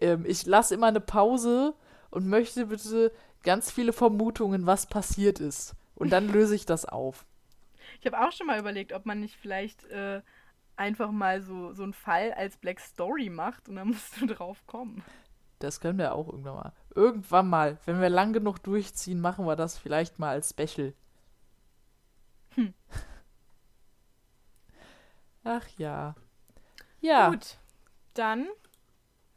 ähm, ich lasse immer eine Pause und möchte bitte ganz viele Vermutungen, was passiert ist. Und dann löse ich das auf. Ich habe auch schon mal überlegt, ob man nicht vielleicht äh, einfach mal so, so einen Fall als Black Story macht und dann musst du drauf kommen. Das können wir auch irgendwann mal. Irgendwann mal, wenn wir lang genug durchziehen, machen wir das vielleicht mal als Special. Hm. Ach ja. Ja. Gut, dann.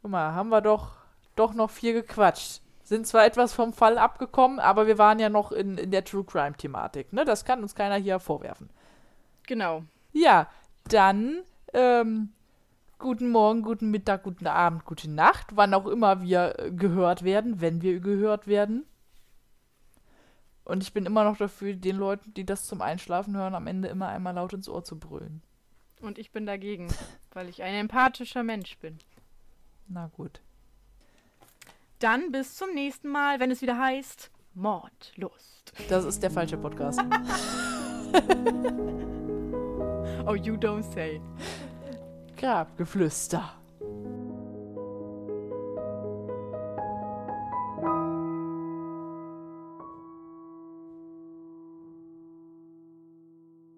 Guck mal, haben wir doch, doch noch viel gequatscht. Sind zwar etwas vom Fall abgekommen, aber wir waren ja noch in, in der True Crime-Thematik. Ne? Das kann uns keiner hier vorwerfen. Genau. Ja, dann ähm, guten Morgen, guten Mittag, guten Abend, gute Nacht, wann auch immer wir äh, gehört werden, wenn wir gehört werden. Und ich bin immer noch dafür, den Leuten, die das zum Einschlafen hören, am Ende immer einmal laut ins Ohr zu brüllen. Und ich bin dagegen, weil ich ein empathischer Mensch bin. Na gut. Dann bis zum nächsten Mal, wenn es wieder heißt Mordlust. Das ist der falsche Podcast. oh, you don't say. Grabgeflüster.